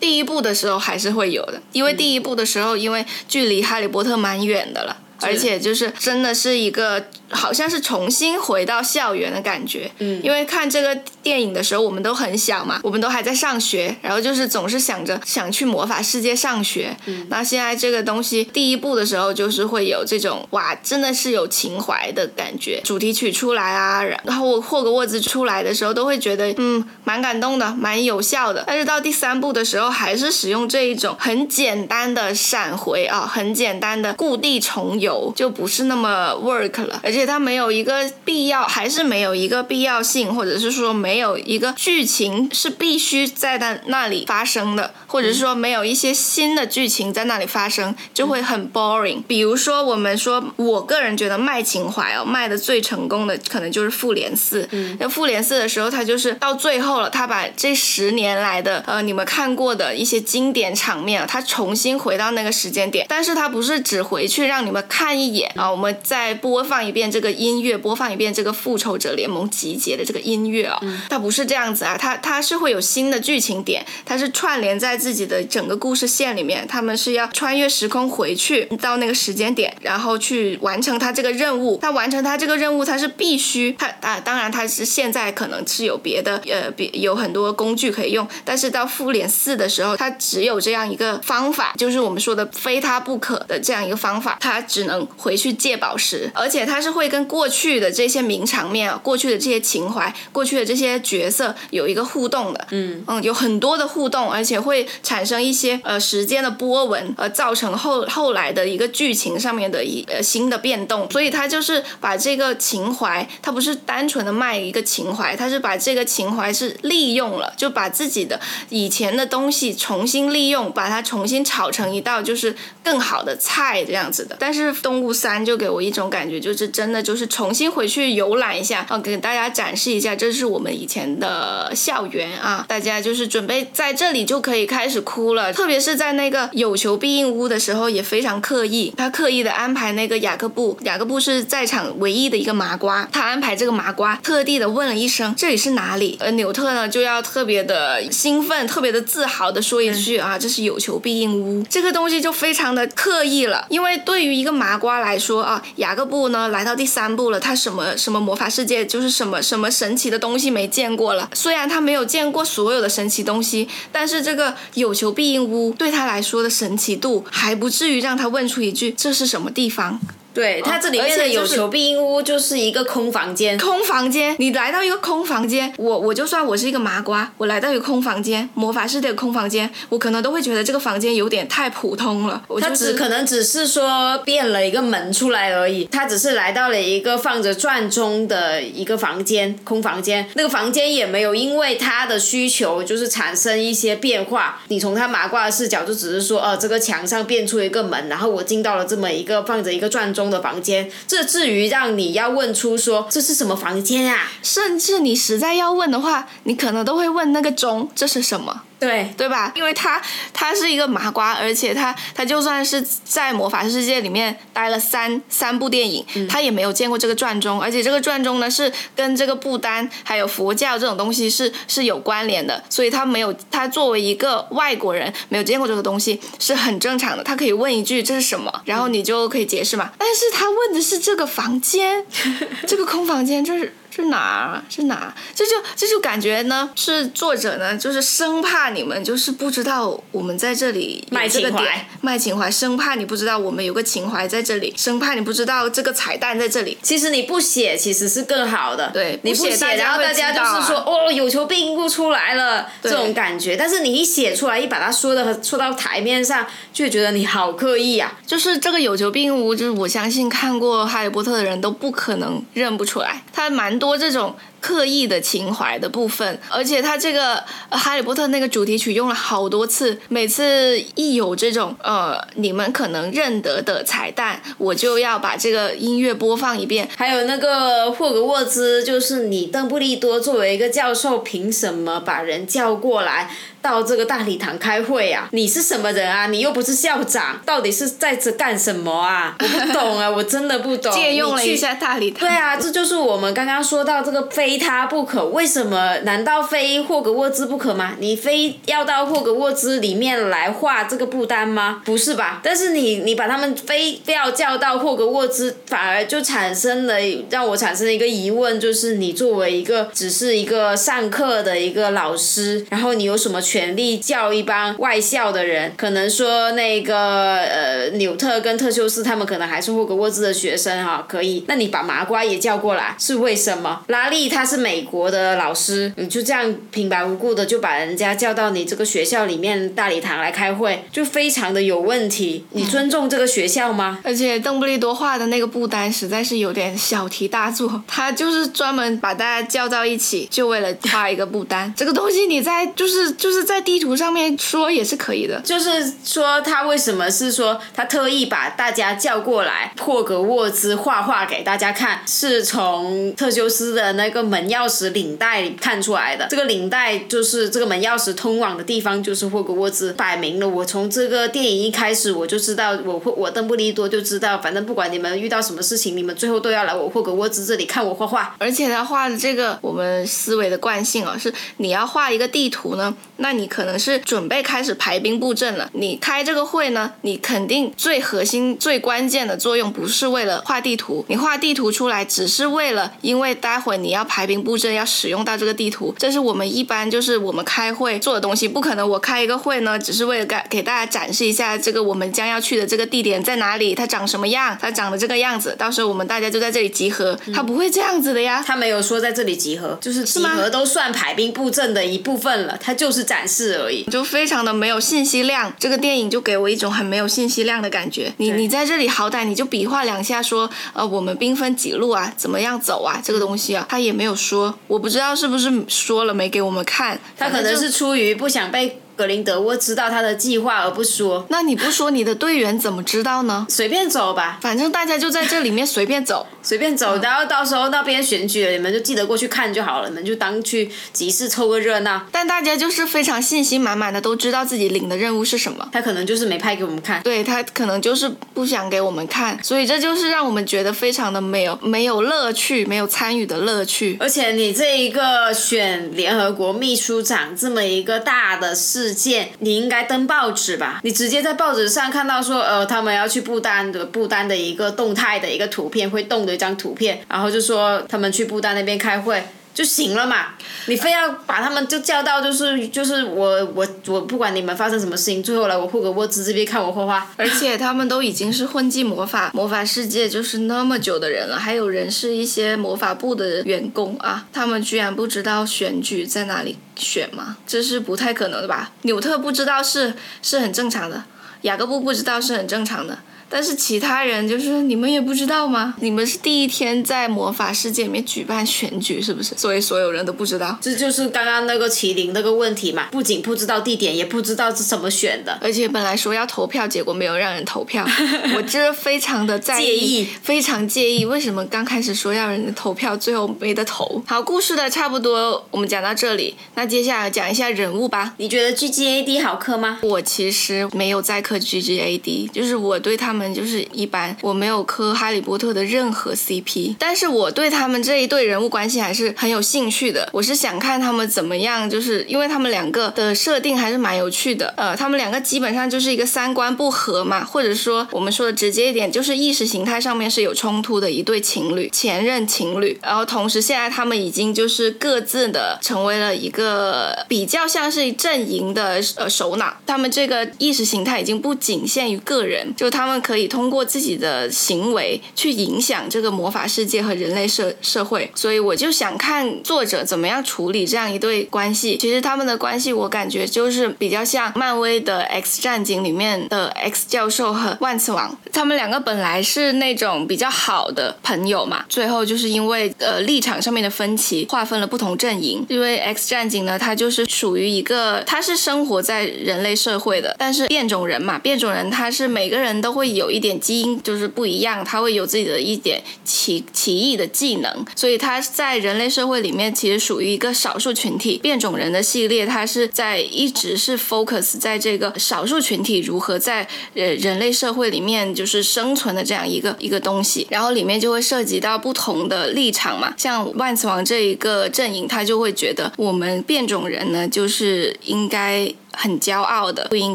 第一部的时候还是会有的，因为第一部的时候，因为距离哈利波特蛮远的了，而且就是真的是一个好像是重新回到校园的感觉。嗯，因为看这个电影的时候，我们都很小嘛，我们都还在上学，然后就是总是想着想去魔法世界上学。嗯，那现在这个东西第一部的时候，就是会有这种哇，真的是有情怀的感觉。主题曲出来啊，然后霍格沃兹出来的时候，都会觉得嗯，蛮感动的，蛮有效的。但是到第三部的时候，还是使用这一种很简单的闪回啊，很简单的故地重游，就不是那么 work 了。而且它没有一个必要，还是没有一个必要性，或者是说没有一个剧情是必须在那那里发生的，或者是说没有一些新的剧情在那里发生，就会很 boring。比如说我们说，我个人觉得卖情怀哦，卖的最成功的可能就是复联四。嗯，那复联四的时候，它就是到最后了，它把这十年来的呃你们看过的一些经典场面，它重新回到那个时间点，但是它不是只回去让你们看一眼啊，我们再播放一遍这个音乐，播放一遍这个复仇者联盟集结的这个音乐啊，它不是这样子啊，它它是会有新的剧情点，它是串联在自己的整个故事线里面，他们是要穿越时空回去到那个时间点，然后去完成他这个任务。他完成他这个任务，他是必须他啊，当然他是现在可能是有别的呃，别有很多工具可以用，但是到复联四的时候，他只有这样一个方法，就是我们说的非他不可的这样一个方法，他只能回去借宝石，而且他是会跟过去的这些名场面啊、过去的这些情怀、过去的这些角色有一个互动的，嗯嗯，有很多的互动，而且会产生一些呃时间的波纹，呃，造成后后来的一个剧情上面的一呃新的变动，所以他就是把这个情怀，他不是单纯的卖一个情怀，他是把这个情怀是利用了，就把自己的以前的东西重新利用，把它重新炒成一道就是更好的菜这样子的。但是动物三就给我一种感觉，就是真的就是重新回去游览一下，啊，给大家展示一下，这是我们以前的校园啊，大家就是准备在这里就可以开始哭了。特别是在那个有求必应屋的时候，也非常刻意，他刻意的安排那个雅各布，雅各布是在场唯一的一个麻瓜，他安排这个麻瓜特地的问了一声这里是哪里，而纽特呢就要特别的兴奋，特别的自豪的说一句啊，这是有求必应屋，这个东西就非常的刻意了，因为对于一个麻瓜来说啊，雅各布呢来到第三部了，他什么什么魔法世界就是什么什么神奇的东西没见过了，虽然他没有见过所有的神奇东西，但是这个有求必应屋对他来说的神奇度还不至于让他问出一句这是什么地方。对，它这里面的有求必应屋就是一个空房间，空房间，你来到一个空房间，我我就算我是一个麻瓜，我来到一个空房间，魔法世界的空房间，我可能都会觉得这个房间有点太普通了。它只可能只是说变了一个门出来而已，他只是来到了一个放着转钟的一个房间，空房间，那个房间也没有因为他的需求就是产生一些变化。你从他麻瓜的视角就只是说，呃，这个墙上变出一个门，然后我进到了这么一个放着一个转钟。的房间，这至于让你要问出说这是什么房间啊？甚至你实在要问的话，你可能都会问那个钟这是什么？对对吧？因为他他是一个麻瓜，而且他他就算是在魔法世界里面待了三三部电影，他也没有见过这个转钟，而且这个转钟呢是跟这个不丹还有佛教这种东西是是有关联的，所以他没有他作为一个外国人没有见过这个东西是很正常的，他可以问一句这是什么，然后你就可以解释嘛。但是他问的是这个房间，这个空房间，就是。是哪？是哪？这就这就感觉呢，是作者呢，就是生怕你们就是不知道我们在这里卖情怀，卖情怀，生怕你不知道我们有个情怀在这里，生怕你不知道这个彩蛋在这里。其实你不写，其实是更好的。对，你不写，然后大家就是说，哦，有求必应不出来了这种感觉。但是你一写出来，一把它说的说到台面上，就觉得你好刻意啊。就是这个有求必应无，就是我相信看过《哈利波特》的人都不可能认不出来，他蛮多。这种刻意的情怀的部分，而且他这个《哈利波特》那个主题曲用了好多次，每次一有这种呃你们可能认得的彩蛋，我就要把这个音乐播放一遍。还有那个霍格沃兹，就是你邓布利多作为一个教授，凭什么把人叫过来？到这个大礼堂开会啊？你是什么人啊？你又不是校长，到底是在这干什么啊？我不懂啊，我真的不懂。借用了一下大礼堂。对啊，这就是我们刚刚说到这个废非他不可。为什么？难道非霍格沃兹不可吗？你非要到霍格沃兹里面来画这个布丹吗？不是吧？但是你你把他们非非要叫到霍格沃兹，反而就产生了让我产生了一个疑问，就是你作为一个只是一个上课的一个老师，然后你有什么权利叫一帮外校的人？可能说那个呃纽特跟特修斯他们可能还是霍格沃兹的学生哈，可以。那你把麻瓜也叫过来，是为什么？拉力他是美国的老师，你就这样平白无故的就把人家叫到你这个学校里面大礼堂来开会，就非常的有问题。你尊重这个学校吗？而且邓布利多画的那个布单实在是有点小题大做，他就是专门把大家叫到一起，就为了画一个布单。这个东西你在就是就是在地图上面说也是可以的，就是说他为什么是说他特意把大家叫过来霍格沃兹画画给大家看，是从特修斯的那个门钥匙领带看出来的。这个领带就是这个门钥匙通往的地方，就是霍格沃兹。摆明了，我从这个电影一开始我就知道，我霍我邓布利多就知道，反正不管你们遇到什么事情，你们最后都要来我霍格沃兹这里看我画画。而且他画的这个我们思维的惯性啊，是你要画一个地图呢，那你可能是准备开始排兵布阵了。你开这个会呢，你肯定最核心、最关键的作用不是为了画地图，你画地图出来只是为了，因为待会你要排兵布阵，要使用到这个地图。这是我们一般就是我们开会做的东西，不可能我开一个会呢，只是为了给给大家展示一下这个我们将要去的这个地点在哪里，它长什么样，它长得这个样子，到时候我们大家就在这里集合。它不会这样子的呀，他没有说在这里集合，就是集合都算排兵布阵的一部分了，它就是展示而已，就非常的没有信息量。这个电影就给我一种很没有信息量的感觉。你你在这里好歹你就比划两下说，呃，我们兵分几路啊，怎么样走啊，这个东西啊，他也没有说，我不知道是不是说了没给我们看，他可能是出于不想被。格林德沃知道他的计划而不说，那你不说，你的队员怎么知道呢？随便走吧，反正大家就在这里面随便走，随便走，然后到时候那边选举了，你们就记得过去看就好了，你们就当去集市凑个热闹。但大家就是非常信心满满的，都知道自己领的任务是什么。他可能就是没拍给我们看，对他可能就是不想给我们看，所以这就是让我们觉得非常的没有没有乐趣，没有参与的乐趣。而且你这一个选联合国秘书长这么一个大的事件，你。应该登报纸吧？你直接在报纸上看到说，呃，他们要去不丹的不丹的一个动态的一个图片，会动的一张图片，然后就说他们去不丹那边开会。就行了嘛，你非要把他们就叫到，就是就是我我我不管你们发生什么事情，最后来我霍格沃兹这边看我画画。而且他们都已经是混迹魔法魔法世界就是那么久的人了，还有人是一些魔法部的员工啊，他们居然不知道选举在哪里选吗？这是不太可能的吧？纽特不知道是是很正常的，雅各布不知道是很正常的。但是其他人就是你们也不知道吗？你们是第一天在魔法世界里面举办选举，是不是？所以所有人都不知道。这就是刚刚那个麒麟那个问题嘛，不仅不知道地点，也不知道是怎么选的。而且本来说要投票，结果没有让人投票，我这非常的在意，非常介意。为什么刚开始说要人投票，最后没得投？好，故事的差不多我们讲到这里，那接下来讲一下人物吧。你觉得 G G A D 好磕吗？我其实没有在磕 G G A D，就是我对他们。们就是一般，我没有磕哈利波特的任何 CP，但是我对他们这一对人物关系还是很有兴趣的。我是想看他们怎么样，就是因为他们两个的设定还是蛮有趣的。呃，他们两个基本上就是一个三观不合嘛，或者说我们说的直接一点，就是意识形态上面是有冲突的一对情侣，前任情侣。然后同时现在他们已经就是各自的成为了一个比较像是阵营的呃首脑，他们这个意识形态已经不仅限于个人，就他们。可以通过自己的行为去影响这个魔法世界和人类社社会，所以我就想看作者怎么样处理这样一对关系。其实他们的关系，我感觉就是比较像漫威的 X 战警里面的 X 教授和万磁王，他们两个本来是那种比较好的朋友嘛，最后就是因为呃立场上面的分歧，划分了不同阵营。因为 X 战警呢，它就是属于一个，他是生活在人类社会的，但是变种人嘛，变种人他是每个人都会以。有一点基因就是不一样，他会有自己的一点奇奇异的技能，所以他在人类社会里面其实属于一个少数群体。变种人的系列，它是在一直是 focus 在这个少数群体如何在呃人类社会里面就是生存的这样一个一个东西，然后里面就会涉及到不同的立场嘛，像万磁王这一个阵营，他就会觉得我们变种人呢就是应该。很骄傲的，不应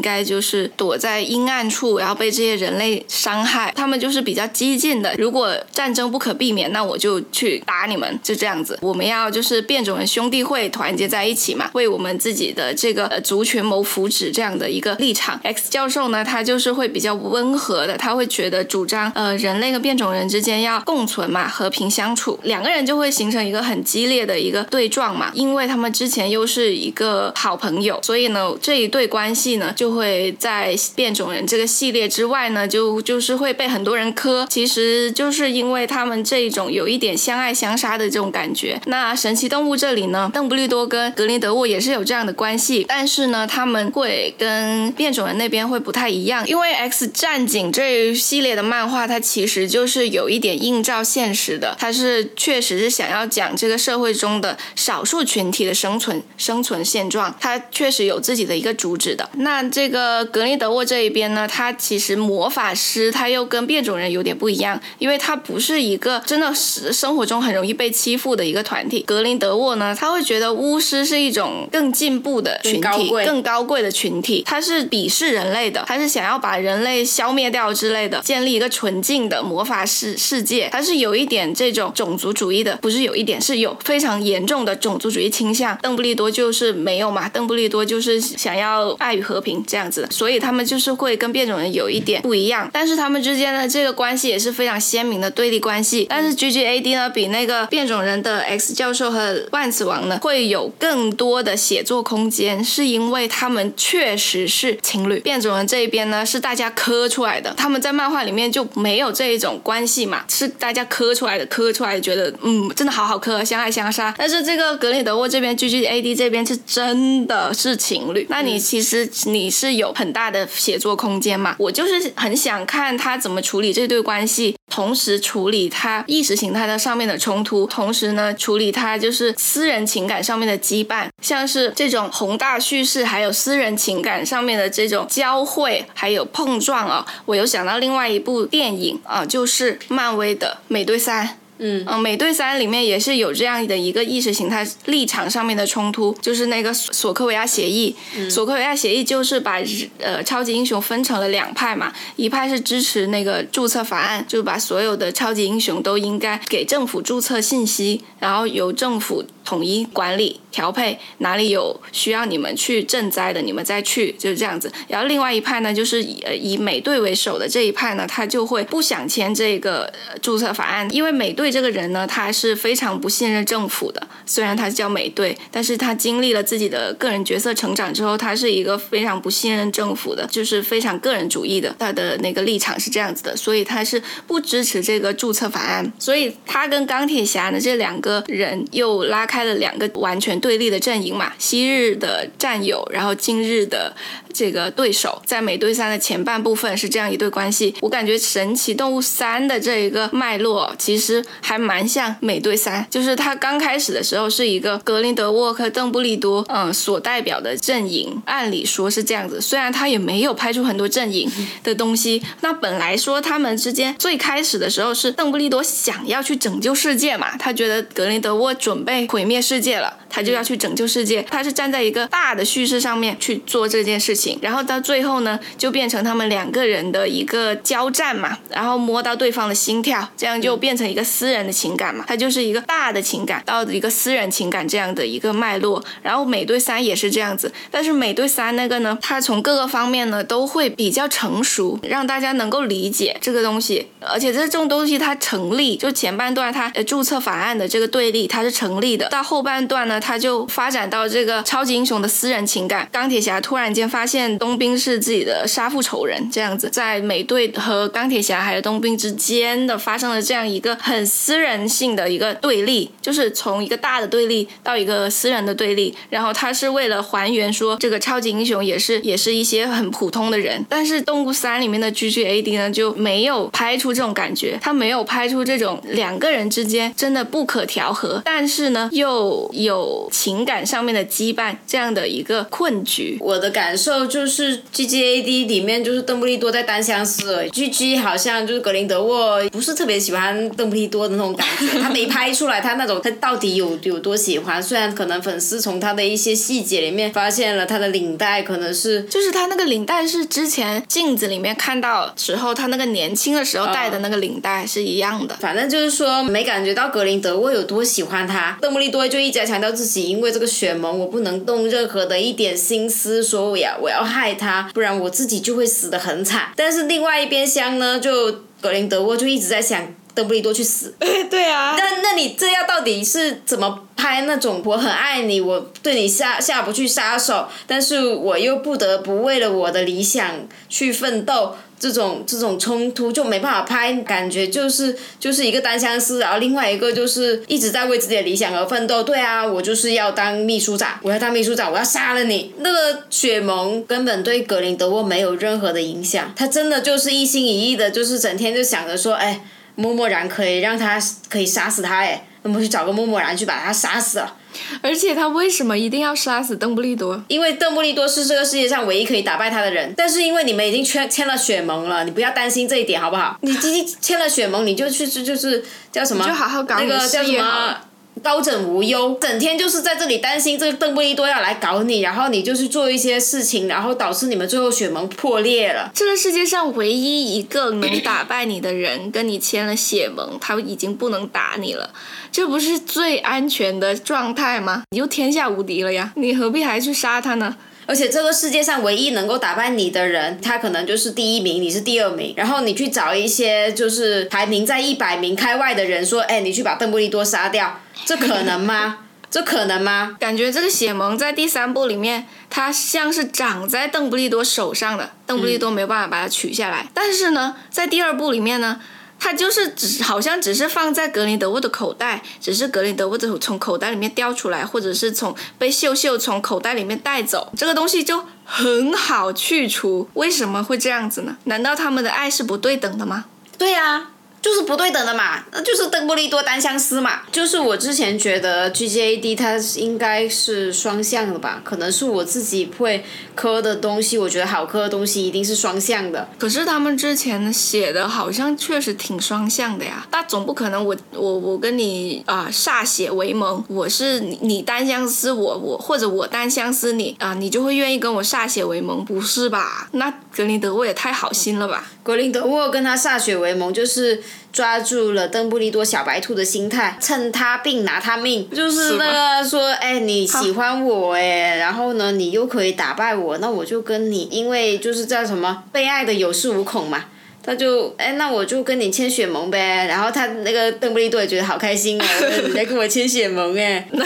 该就是躲在阴暗处，然后被这些人类伤害。他们就是比较激进的。如果战争不可避免，那我就去打你们，就这样子。我们要就是变种人兄弟会团结在一起嘛，为我们自己的这个族群谋福祉这样的一个立场。X 教授呢，他就是会比较温和的，他会觉得主张呃人类和变种人之间要共存嘛，和平相处。两个人就会形成一个很激烈的一个对撞嘛，因为他们之前又是一个好朋友，所以呢。这一对关系呢，就会在变种人这个系列之外呢，就就是会被很多人磕。其实就是因为他们这一种有一点相爱相杀的这种感觉。那神奇动物这里呢，邓布利多跟格林德沃也是有这样的关系，但是呢，他们会跟变种人那边会不太一样。因为 X 战警这一系列的漫画，它其实就是有一点映照现实的，它是确实是想要讲这个社会中的少数群体的生存生存现状，它确实有自己的。一个主旨的，那这个格林德沃这一边呢，他其实魔法师他又跟变种人有点不一样，因为他不是一个真的是生活中很容易被欺负的一个团体。格林德沃呢，他会觉得巫师是一种更进步的群体，更高贵的群体，他是鄙视人类的，他是想要把人类消灭掉之类的，建立一个纯净的魔法世世界，他是有一点这种种族主义的，不是有一点是有非常严重的种族主义倾向。邓布利多就是没有嘛，邓布利多就是。想要爱与和平这样子，所以他们就是会跟变种人有一点不一样，但是他们之间的这个关系也是非常鲜明的对立关系。但是 G G A D 呢，比那个变种人的 X 教授和万磁王呢，会有更多的写作空间，是因为他们确实是情侣。变种人这一边呢，是大家磕出来的，他们在漫画里面就没有这一种关系嘛，是大家磕出来的，磕出来觉得嗯，真的好好磕，相爱相杀。但是这个格里德沃这边 G G A D 这边是真的是情侣。那你其实你是有很大的写作空间嘛？我就是很想看他怎么处理这对关系，同时处理他意识形态的上面的冲突，同时呢处理他就是私人情感上面的羁绊，像是这种宏大叙事还有私人情感上面的这种交汇还有碰撞啊，我有想到另外一部电影啊，就是漫威的美队三。嗯美队三里面也是有这样的一个意识形态立场上面的冲突，就是那个索科维亚协议。索科维亚协议就是把呃超级英雄分成了两派嘛，一派是支持那个注册法案，就把所有的超级英雄都应该给政府注册信息，然后由政府。统一管理调配哪里有需要你们去赈灾的，你们再去就是这样子。然后另外一派呢，就是以呃以美队为首的这一派呢，他就会不想签这个注册法案，因为美队这个人呢，他是非常不信任政府的。虽然他叫美队，但是他经历了自己的个人角色成长之后，他是一个非常不信任政府的，就是非常个人主义的。他的那个立场是这样子的，所以他是不支持这个注册法案。所以他跟钢铁侠呢这两个人又拉开。开了两个完全对立的阵营嘛，昔日的战友，然后今日的这个对手，在美队三的前半部分是这样一对关系。我感觉神奇动物三的这一个脉络其实还蛮像美队三，就是它刚开始的时候是一个格林德沃克、邓布利多嗯所代表的阵营，按理说是这样子，虽然他也没有拍出很多阵营的东西。那本来说他们之间最开始的时候是邓布利多想要去拯救世界嘛，他觉得格林德沃准备毁。灭世界了，他就要去拯救世界。他是站在一个大的叙事上面去做这件事情，然后到最后呢，就变成他们两个人的一个交战嘛，然后摸到对方的心跳，这样就变成一个私人的情感嘛。它就是一个大的情感到一个私人情感这样的一个脉络。然后美队三也是这样子，但是美队三那个呢，它从各个方面呢都会比较成熟，让大家能够理解这个东西，而且这种东西它成立，就前半段它注册法案的这个对立它是成立的。到后半段呢，它就发展到这个超级英雄的私人情感。钢铁侠突然间发现现冬兵是自己的杀父仇人，这样子，在美队和钢铁侠还有冬兵之间的发生了这样一个很私人性的一个对立，就是从一个大的对立到一个私人的对立。然后他是为了还原说这个超级英雄也是也是一些很普通的人，但是动物三里面的 G G A D 呢就没有拍出这种感觉，他没有拍出这种两个人之间真的不可调和，但是呢又有情感上面的羁绊这样的一个困局。我的感受就是 G G A D 里面就是邓布利多在单相思，G G 好像就是格林德沃不是特别喜欢邓布利多的那种感觉，他没拍出来他那种他到底有有多喜欢，虽然可能粉丝从他的一些细节里面发现了他的领带可能是就是他那个领带是之前镜子里面看到时候他那个年轻的时候戴的那个领带是一样的。反正就是说没感觉到格林德沃有多喜欢他，邓布利多就一直在强调自己因为这个血盟我不能动任何的一点心思，说我要我要害他，不然我自己就会死的很惨。但是另外一边厢呢，就格林德沃就一直在想。邓布利多去死，对啊，那那你这样到底是怎么拍那种我很爱你，我对你下下不去杀手，但是我又不得不为了我的理想去奋斗，这种这种冲突就没办法拍，感觉就是就是一个单相思，然后另外一个就是一直在为自己的理想而奋斗。对啊，我就是要当秘书长，我要当秘书长，我要杀了你。那个雪蒙根本对格林德沃没有任何的影响，他真的就是一心一意的，就是整天就想着说，哎。默默然可以让他可以杀死他哎，那么去找个默默然去把他杀死了。而且他为什么一定要杀死邓布利多？因为邓布利多是这个世界上唯一可以打败他的人。但是因为你们已经签签了血盟了，你不要担心这一点好不好？你已经签了血盟，你就去就是叫什么？就好好搞那个叫什么？高枕无忧，整天就是在这里担心这个邓布利多要来搞你，然后你就去做一些事情，然后导致你们最后血盟破裂了。这个世界上唯一一个能打败你的人跟你签了血盟，他已经不能打你了，这不是最安全的状态吗？你就天下无敌了呀，你何必还去杀他呢？而且这个世界上唯一能够打败你的人，他可能就是第一名，你是第二名。然后你去找一些就是排名在一百名开外的人，说：“哎，你去把邓布利多杀掉。”这可能吗？这可能吗？感觉这个血盟在第三部里面，它像是长在邓布利多手上的，邓布利多没有办法把它取下来。但是呢，在第二部里面呢。它就是只好像只是放在格林德沃的口袋，只是格林德沃的从口袋里面掉出来，或者是从被秀秀从口袋里面带走，这个东西就很好去除。为什么会这样子呢？难道他们的爱是不对等的吗？对呀。就是不对等的嘛，那就是邓布利多单相思嘛。就是我之前觉得 G J A D 它应该是双向的吧，可能是我自己会磕的东西，我觉得好磕的东西一定是双向的。可是他们之前写的好像确实挺双向的呀，那总不可能我我我跟你啊歃血为盟，我是你单相思我我或者我单相思你啊，你就会愿意跟我歃血为盟，不是吧？那格林德沃也太好心了吧？格林德沃跟他歃血为盟就是。抓住了邓布利多小白兔的心态，趁他病拿他命，就是那个说，哎，你喜欢我哎，然后呢，你又可以打败我，那我就跟你，因为就是叫什么被爱的有恃无恐嘛，他就，哎，那我就跟你签血盟呗，然后他那个邓布利多也觉得好开心哦，你在跟我签血盟哎，那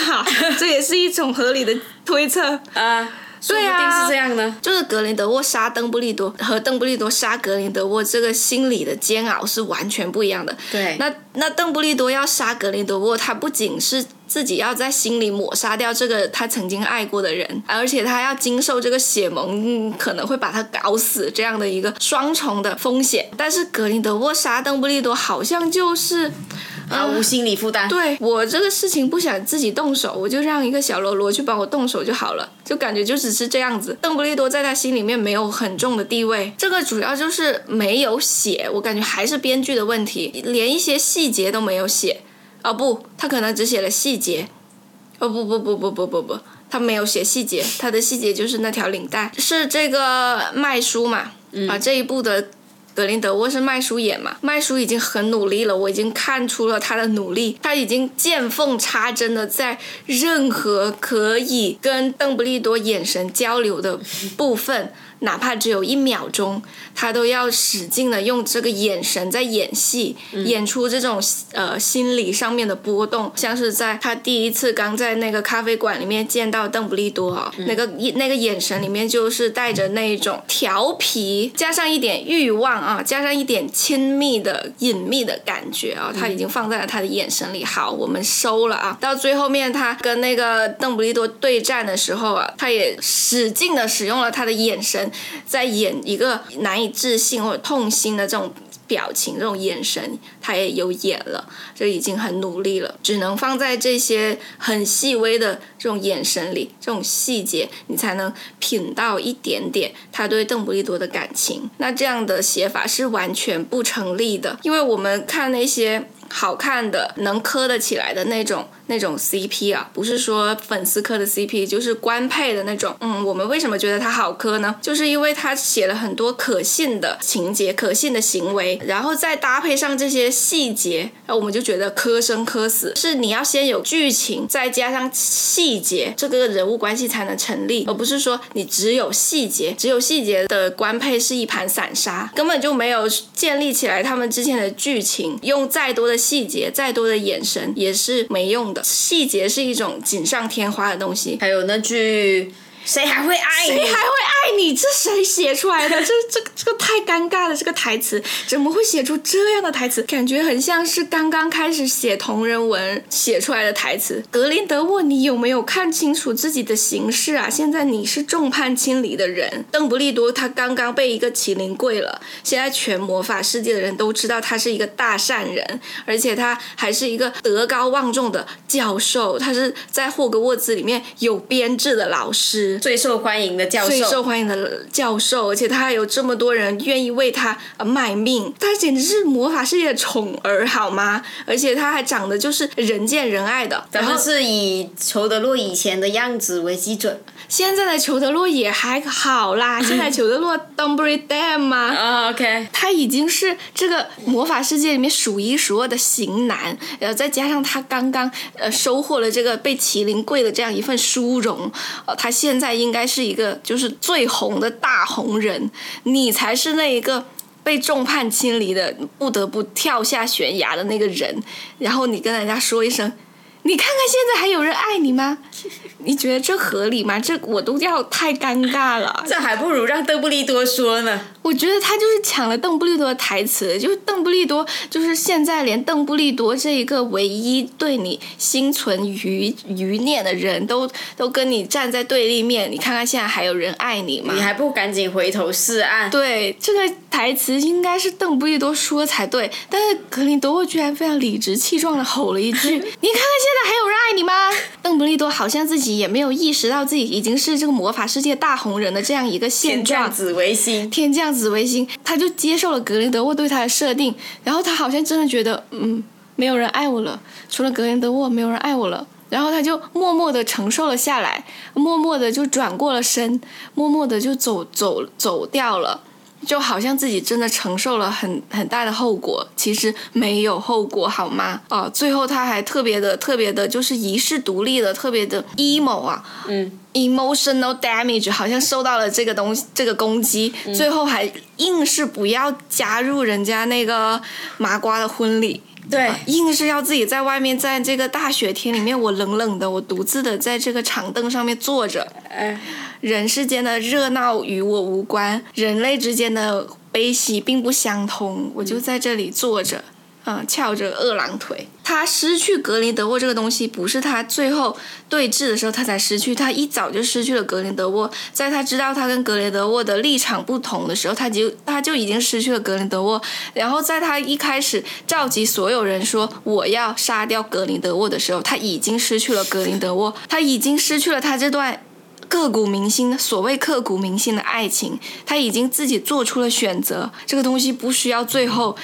这也是一种合理的推测。啊。对啊，是这样呢。就是格林德沃杀邓布利多和邓布利多杀格林德沃，这个心理的煎熬是完全不一样的。对。那那邓布利多要杀格林德沃，他不仅是自己要在心里抹杀掉这个他曾经爱过的人，而且他要经受这个血盟可能会把他搞死这样的一个双重的风险。但是格林德沃杀邓布利多好像就是。毫无心理负担。对我这个事情不想自己动手，我就让一个小喽啰去帮我动手就好了，就感觉就只是这样子。邓布利多在他心里面没有很重的地位，这个主要就是没有写，我感觉还是编剧的问题，连一些细节都没有写。哦不，他可能只写了细节。哦不不不不不不不，他没有写细节，他的细节就是那条领带，是这个卖书嘛？啊这一部的。格林德沃是麦叔演嘛？麦叔已经很努力了，我已经看出了他的努力，他已经见缝插针的在任何可以跟邓布利多眼神交流的部分，哪怕只有一秒钟，他都要使劲的用这个眼神在演戏，演出这种呃心理上面的波动，像是在他第一次刚在那个咖啡馆里面见到邓布利多啊，那个那个眼神里面就是带着那一种调皮，加上一点欲望啊，加上一点亲密的隐秘的感觉啊，他已经放在了他的眼神里。好，我们收了啊。到最后面他跟那个邓布利多对战的时候啊，他也使劲的使用了他的眼神。在演一个难以置信或者痛心的这种表情、这种眼神，他也有演了，就已经很努力了。只能放在这些很细微的这种眼神里，这种细节，你才能品到一点点他对邓布利多的感情。那这样的写法是完全不成立的，因为我们看那些好看的、能磕得起来的那种。那种 CP 啊，不是说粉丝磕的 CP，就是官配的那种。嗯，我们为什么觉得他好磕呢？就是因为他写了很多可信的情节、可信的行为，然后再搭配上这些细节，那我们就觉得磕生磕死。是你要先有剧情，再加上细节，这个人物关系才能成立，而不是说你只有细节，只有细节的官配是一盘散沙，根本就没有建立起来他们之前的剧情。用再多的细节、再多的眼神也是没用的。细节是一种锦上添花的东西，还有那句。谁还会爱你？谁还会爱你？这谁写出来的？这这这个太尴尬了！这个台词怎么会写出这样的台词？感觉很像是刚刚开始写同人文写出来的台词。格林德沃，你有没有看清楚自己的形势啊？现在你是众叛亲离的人。邓布利多他刚刚被一个麒麟跪了，现在全魔法世界的人都知道他是一个大善人，而且他还是一个德高望重的教授，他是在霍格沃兹里面有编制的老师。最受欢迎的教授，最受欢迎的教授，而且他还有这么多人愿意为他而卖命，他简直是魔法世界的宠儿，好吗？而且他还长得就是人见人爱的。咱们是以裘德洛以前的样子为基准，现在的裘德洛也还好啦。现在裘德洛 Break Damn 吗？啊，OK，他已经是这个魔法世界里面数一数二的型男，然后再加上他刚刚呃收获了这个被麒麟跪的这样一份殊荣，呃，他现在。应该是一个就是最红的大红人，你才是那一个被众叛亲离的，不得不跳下悬崖的那个人。然后你跟人家说一声。你看看现在还有人爱你吗？你觉得这合理吗？这我都要太尴尬了。这还不如让邓布利多说呢。我觉得他就是抢了邓布利多的台词，就是邓布利多，就是现在连邓布利多这一个唯一对你心存余余念的人都都跟你站在对立面。你看看现在还有人爱你吗？你还不赶紧回头是岸？对，这个台词应该是邓布利多说才对，但是格林德沃居然非常理直气壮的吼了一句：“你看看现在。”还有人爱你吗？邓布利多好像自己也没有意识到自己已经是这个魔法世界大红人的这样一个现状。天降紫微星，天降紫微星，他就接受了格林德沃对他的设定，然后他好像真的觉得，嗯，没有人爱我了，除了格林德沃，没有人爱我了，然后他就默默的承受了下来，默默的就转过了身，默默的就走走走掉了。就好像自己真的承受了很很大的后果，其实没有后果，好吗？哦，最后他还特别的特别的，就是遗世独立的，特别的 emo 啊，嗯，emotional damage，好像受到了这个东西这个攻击，最后还硬是不要加入人家那个麻瓜的婚礼。对，硬是要自己在外面，在这个大雪天里面，我冷冷的，我独自的在这个长凳上面坐着。哎，人世间的热闹与我无关，人类之间的悲喜并不相通，我就在这里坐着。嗯，嗯翘着二郎腿。他失去格林德沃这个东西，不是他最后对峙的时候他才失去，他一早就失去了格林德沃。在他知道他跟格林德沃的立场不同的时候，他就他就已经失去了格林德沃。然后在他一开始召集所有人说我要杀掉格林德沃的时候，他已经失去了格林德沃，他已经失去了他这段刻骨铭心的所谓刻骨铭心的爱情，他已经自己做出了选择。这个东西不需要最后。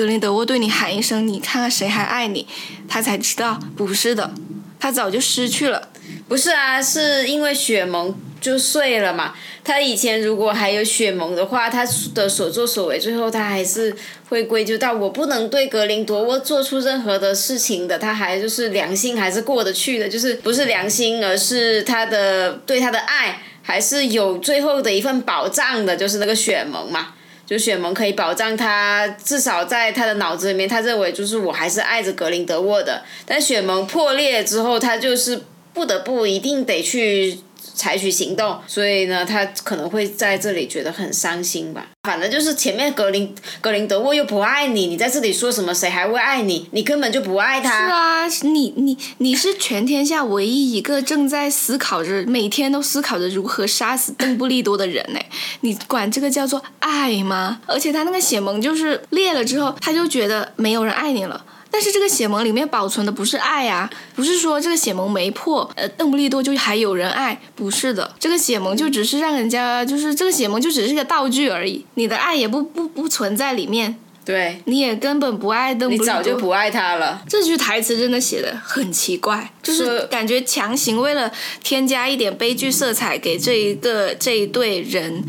格林德沃对你喊一声：“你看看谁还爱你？”他才知道不是的，他早就失去了。不是啊，是因为血盟就碎了嘛。他以前如果还有血盟的话，他的所作所为，最后他还是会归咎到我不能对格林德沃做出任何的事情的。他还就是良心还是过得去的，就是不是良心，而是他的对他的爱。还是有最后的一份保障的，就是那个雪蒙嘛。就雪萌可以保障他，至少在他的脑子里面，他认为就是我还是爱着格林德沃的。但雪萌破裂之后，他就是不得不一定得去。采取行动，所以呢，他可能会在这里觉得很伤心吧。反正就是前面格林格林德沃又不爱你，你在这里说什么？谁还会爱你？你根本就不爱他。是啊，你你你是全天下唯一一个正在思考着，每天都思考着如何杀死邓布利多的人呢？你管这个叫做爱吗？而且他那个血盟就是裂了之后，他就觉得没有人爱你了。但是这个血盟里面保存的不是爱啊，不是说这个血盟没破，呃，邓布利多就还有人爱，不是的，这个血盟就只是让人家，就是这个血盟就只是个道具而已，你的爱也不不不存在里面，对，你也根本不爱邓布利多，你早就不爱他了。这句台词真的写的很奇怪，就是感觉强行为了添加一点悲剧色彩给这一个这一对人，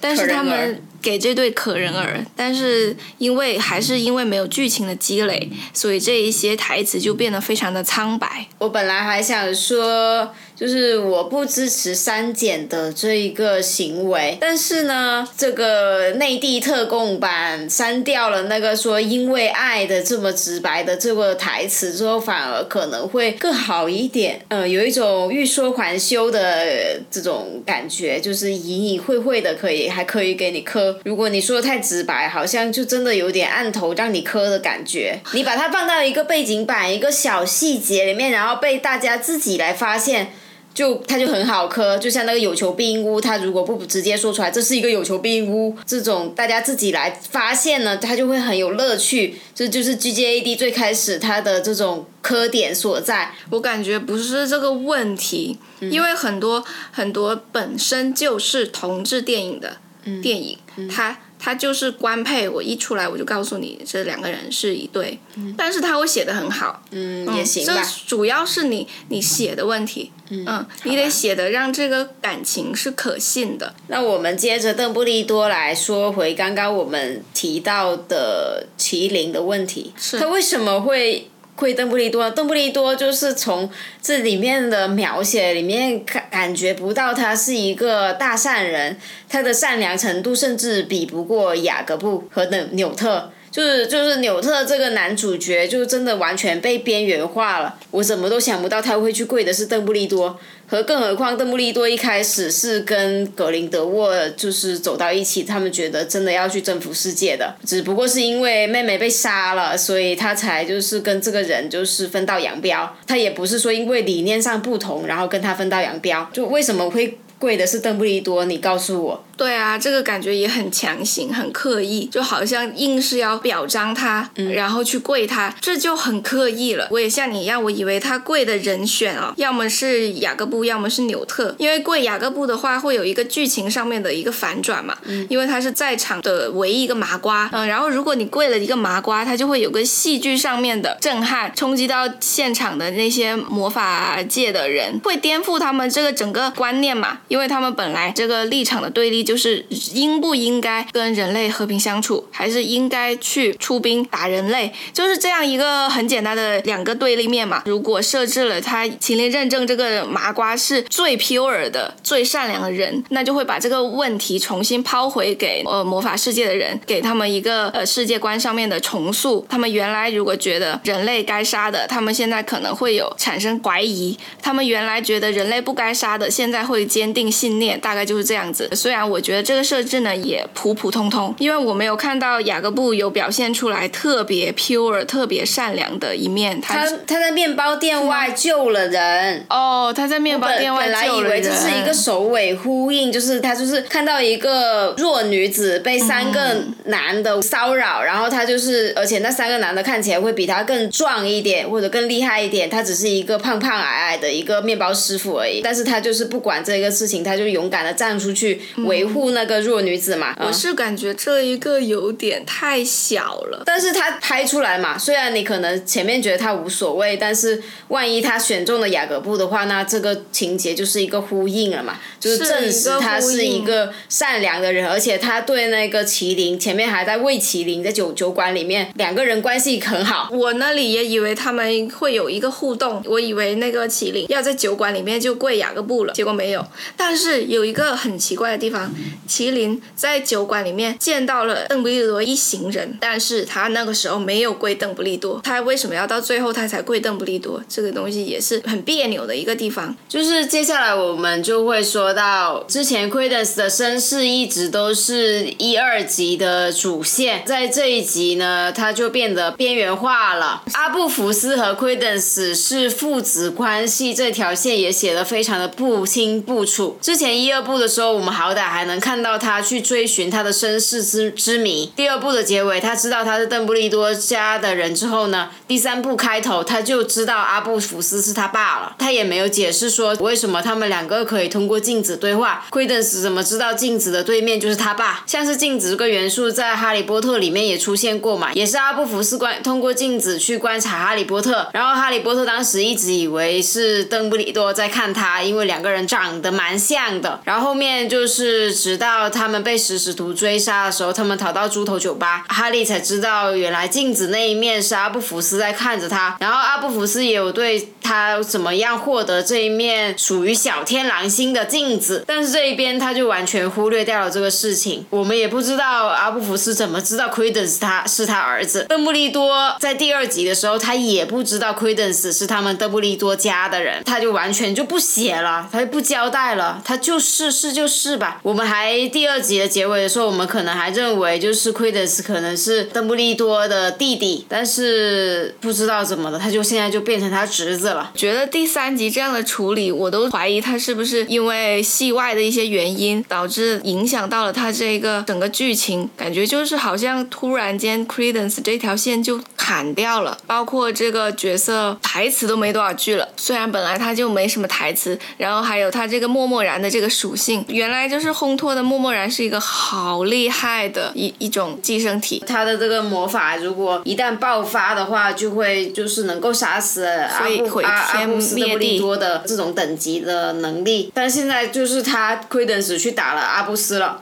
但是他们。给这对可人儿，但是因为还是因为没有剧情的积累，所以这一些台词就变得非常的苍白。我本来还想说。就是我不支持删减的这一个行为，但是呢，这个内地特供版删掉了那个说因为爱的这么直白的这个台词之后，反而可能会更好一点。呃，有一种欲说还休的这种感觉，就是隐隐晦晦的可以还可以给你磕。如果你说的太直白，好像就真的有点按头让你磕的感觉。你把它放到一个背景板一个小细节里面，然后被大家自己来发现。就它就很好磕，就像那个有求必应屋，它如果不直接说出来，这是一个有求必应屋，这种大家自己来发现呢，它就会很有乐趣。这就是 G G A D 最开始它的这种磕点所在。我感觉不是这个问题，因为很多很多本身就是同志电影的电影，它。他就是官配，我一出来我就告诉你这两个人是一对，但是他会写的很好，嗯，也行吧。这主要是你你写的问题，嗯，你得写的让这个感情是可信的。那我们接着邓布利多来说回刚刚我们提到的麒麟的问题，他为什么会？会邓布利多，邓布利多就是从这里面的描写里面感感觉不到他是一个大善人，他的善良程度甚至比不过雅各布和纽纽特。就是就是纽特这个男主角，就真的完全被边缘化了。我怎么都想不到他会去跪的是邓布利多，和更何况邓布利多一开始是跟格林德沃就是走到一起，他们觉得真的要去征服世界的，只不过是因为妹妹被杀了，所以他才就是跟这个人就是分道扬镳。他也不是说因为理念上不同，然后跟他分道扬镳。就为什么会跪的是邓布利多？你告诉我。对啊，这个感觉也很强行、很刻意，就好像硬是要表彰他，嗯然后去跪他，这就很刻意了。我也像你一样，我以为他跪的人选啊，要么是雅各布，要么是纽特。因为跪雅各布的话，会有一个剧情上面的一个反转嘛，因为他是在场的唯一一个麻瓜。嗯，然后如果你跪了一个麻瓜，他就会有个戏剧上面的震撼，冲击到现场的那些魔法界的人，会颠覆他们这个整个观念嘛，因为他们本来这个立场的对立。就是应不应该跟人类和平相处，还是应该去出兵打人类？就是这样一个很简单的两个对立面嘛。如果设置了他秦林认证这个麻瓜是最 pure 的、最善良的人，那就会把这个问题重新抛回给呃魔法世界的人，给他们一个呃世界观上面的重塑。他们原来如果觉得人类该杀的，他们现在可能会有产生怀疑；他们原来觉得人类不该杀的，现在会坚定信念。大概就是这样子。虽然我。觉得这个设置呢也普普通通，因为我没有看到雅各布有表现出来特别 pure、特别善良的一面。他他在面包店外救了人。哦，他在面包店外救了人。本来以为这是一个首尾呼应，就是他就是看到一个弱女子被三个男的骚扰，然后他就是，而且那三个男的看起来会比他更壮一点或者更厉害一点，他只是一个胖胖矮矮的一个面包师傅而已。但是他就是不管这个事情，他就勇敢的站出去维。护那个弱女子嘛。我是感觉这一个有点太小了，但是他拍出来嘛，虽然你可能前面觉得他无所谓，但是万一他选中了雅各布的话，那这个情节就是一个呼应了嘛，就是证实他是一个善良的人，而且他对那个麒麟前面还在喂麒麟，在酒酒馆里面两个人关系很好。我那里也以为他们会有一个互动，我以为那个麒麟要在酒馆里面就跪雅各布了，结果没有。但是有一个很奇怪的地方，麒麟在酒馆里面见到了邓布利多一行人，但是他那个时候没有跪邓布利多，他为什么要到最后他才跪邓布利多？这个东西也是很别扭的一个地方。就是接下来我们就会说到，之前 Credence 的身世一直都是一二集的主线，在这一集呢，他就变得边缘化了。阿布福斯和 Credence 是父子关系，这条线也写得非常的不清不楚。之前一二部的时候，我们好歹还能看到他去追寻他的身世之之谜。第二部的结尾，他知道他是邓布利多家的人之后呢，第三部开头他就知道阿布福斯是他爸了。他也没有解释说为什么他们两个可以通过镜子对话。Credence 怎么知道镜子的对面就是他爸？像是镜子这个元素在哈利波特里面也出现过嘛，也是阿布福斯观通过镜子去观察哈利波特，然后哈利波特当时一直以为是邓布利多在看他，因为两个人长得蛮像的。然后后面就是直到他们被食使徒追杀的时候，他们逃到猪头酒吧，哈利才知道原来镜子那一面是阿布福斯在看着他，然后阿布福斯也有对他怎么样获得这一面属于小天狼星的镜子，但是这一边他就完全忽略掉了这个事情。我们也不知道阿布福斯怎么知道 Credence 他是他儿子，邓布利多在第二集的时候他也不知道 Credence 是他们邓布利多家的人，他就完全就不写了，他就不交代了，他就是是就是吧。我们还第二集的结尾的时候，我们可能还认为就是 Credence 可能是邓布利多的弟弟，但是不知道怎么了，他就现在就变成他侄子了。觉得第三集这样的处理，我都怀疑他是不是因为戏外的一些原因导致影响到了他这个整个剧情，感觉就是好像突然间 Credence 这条线就砍掉了，包括这个角色台词都没多少句了。虽然本来他就没什么台词，然后还有他这个默默然的这个属性，原来就是烘托的默默然是一个好厉害的一一种寄生体。他的这个魔法如果一旦爆发的话，就会就是能够杀死阿阿阿天布斯邓布利多的这种等级的能力。但现在就是他 Credence 去打了阿布斯了。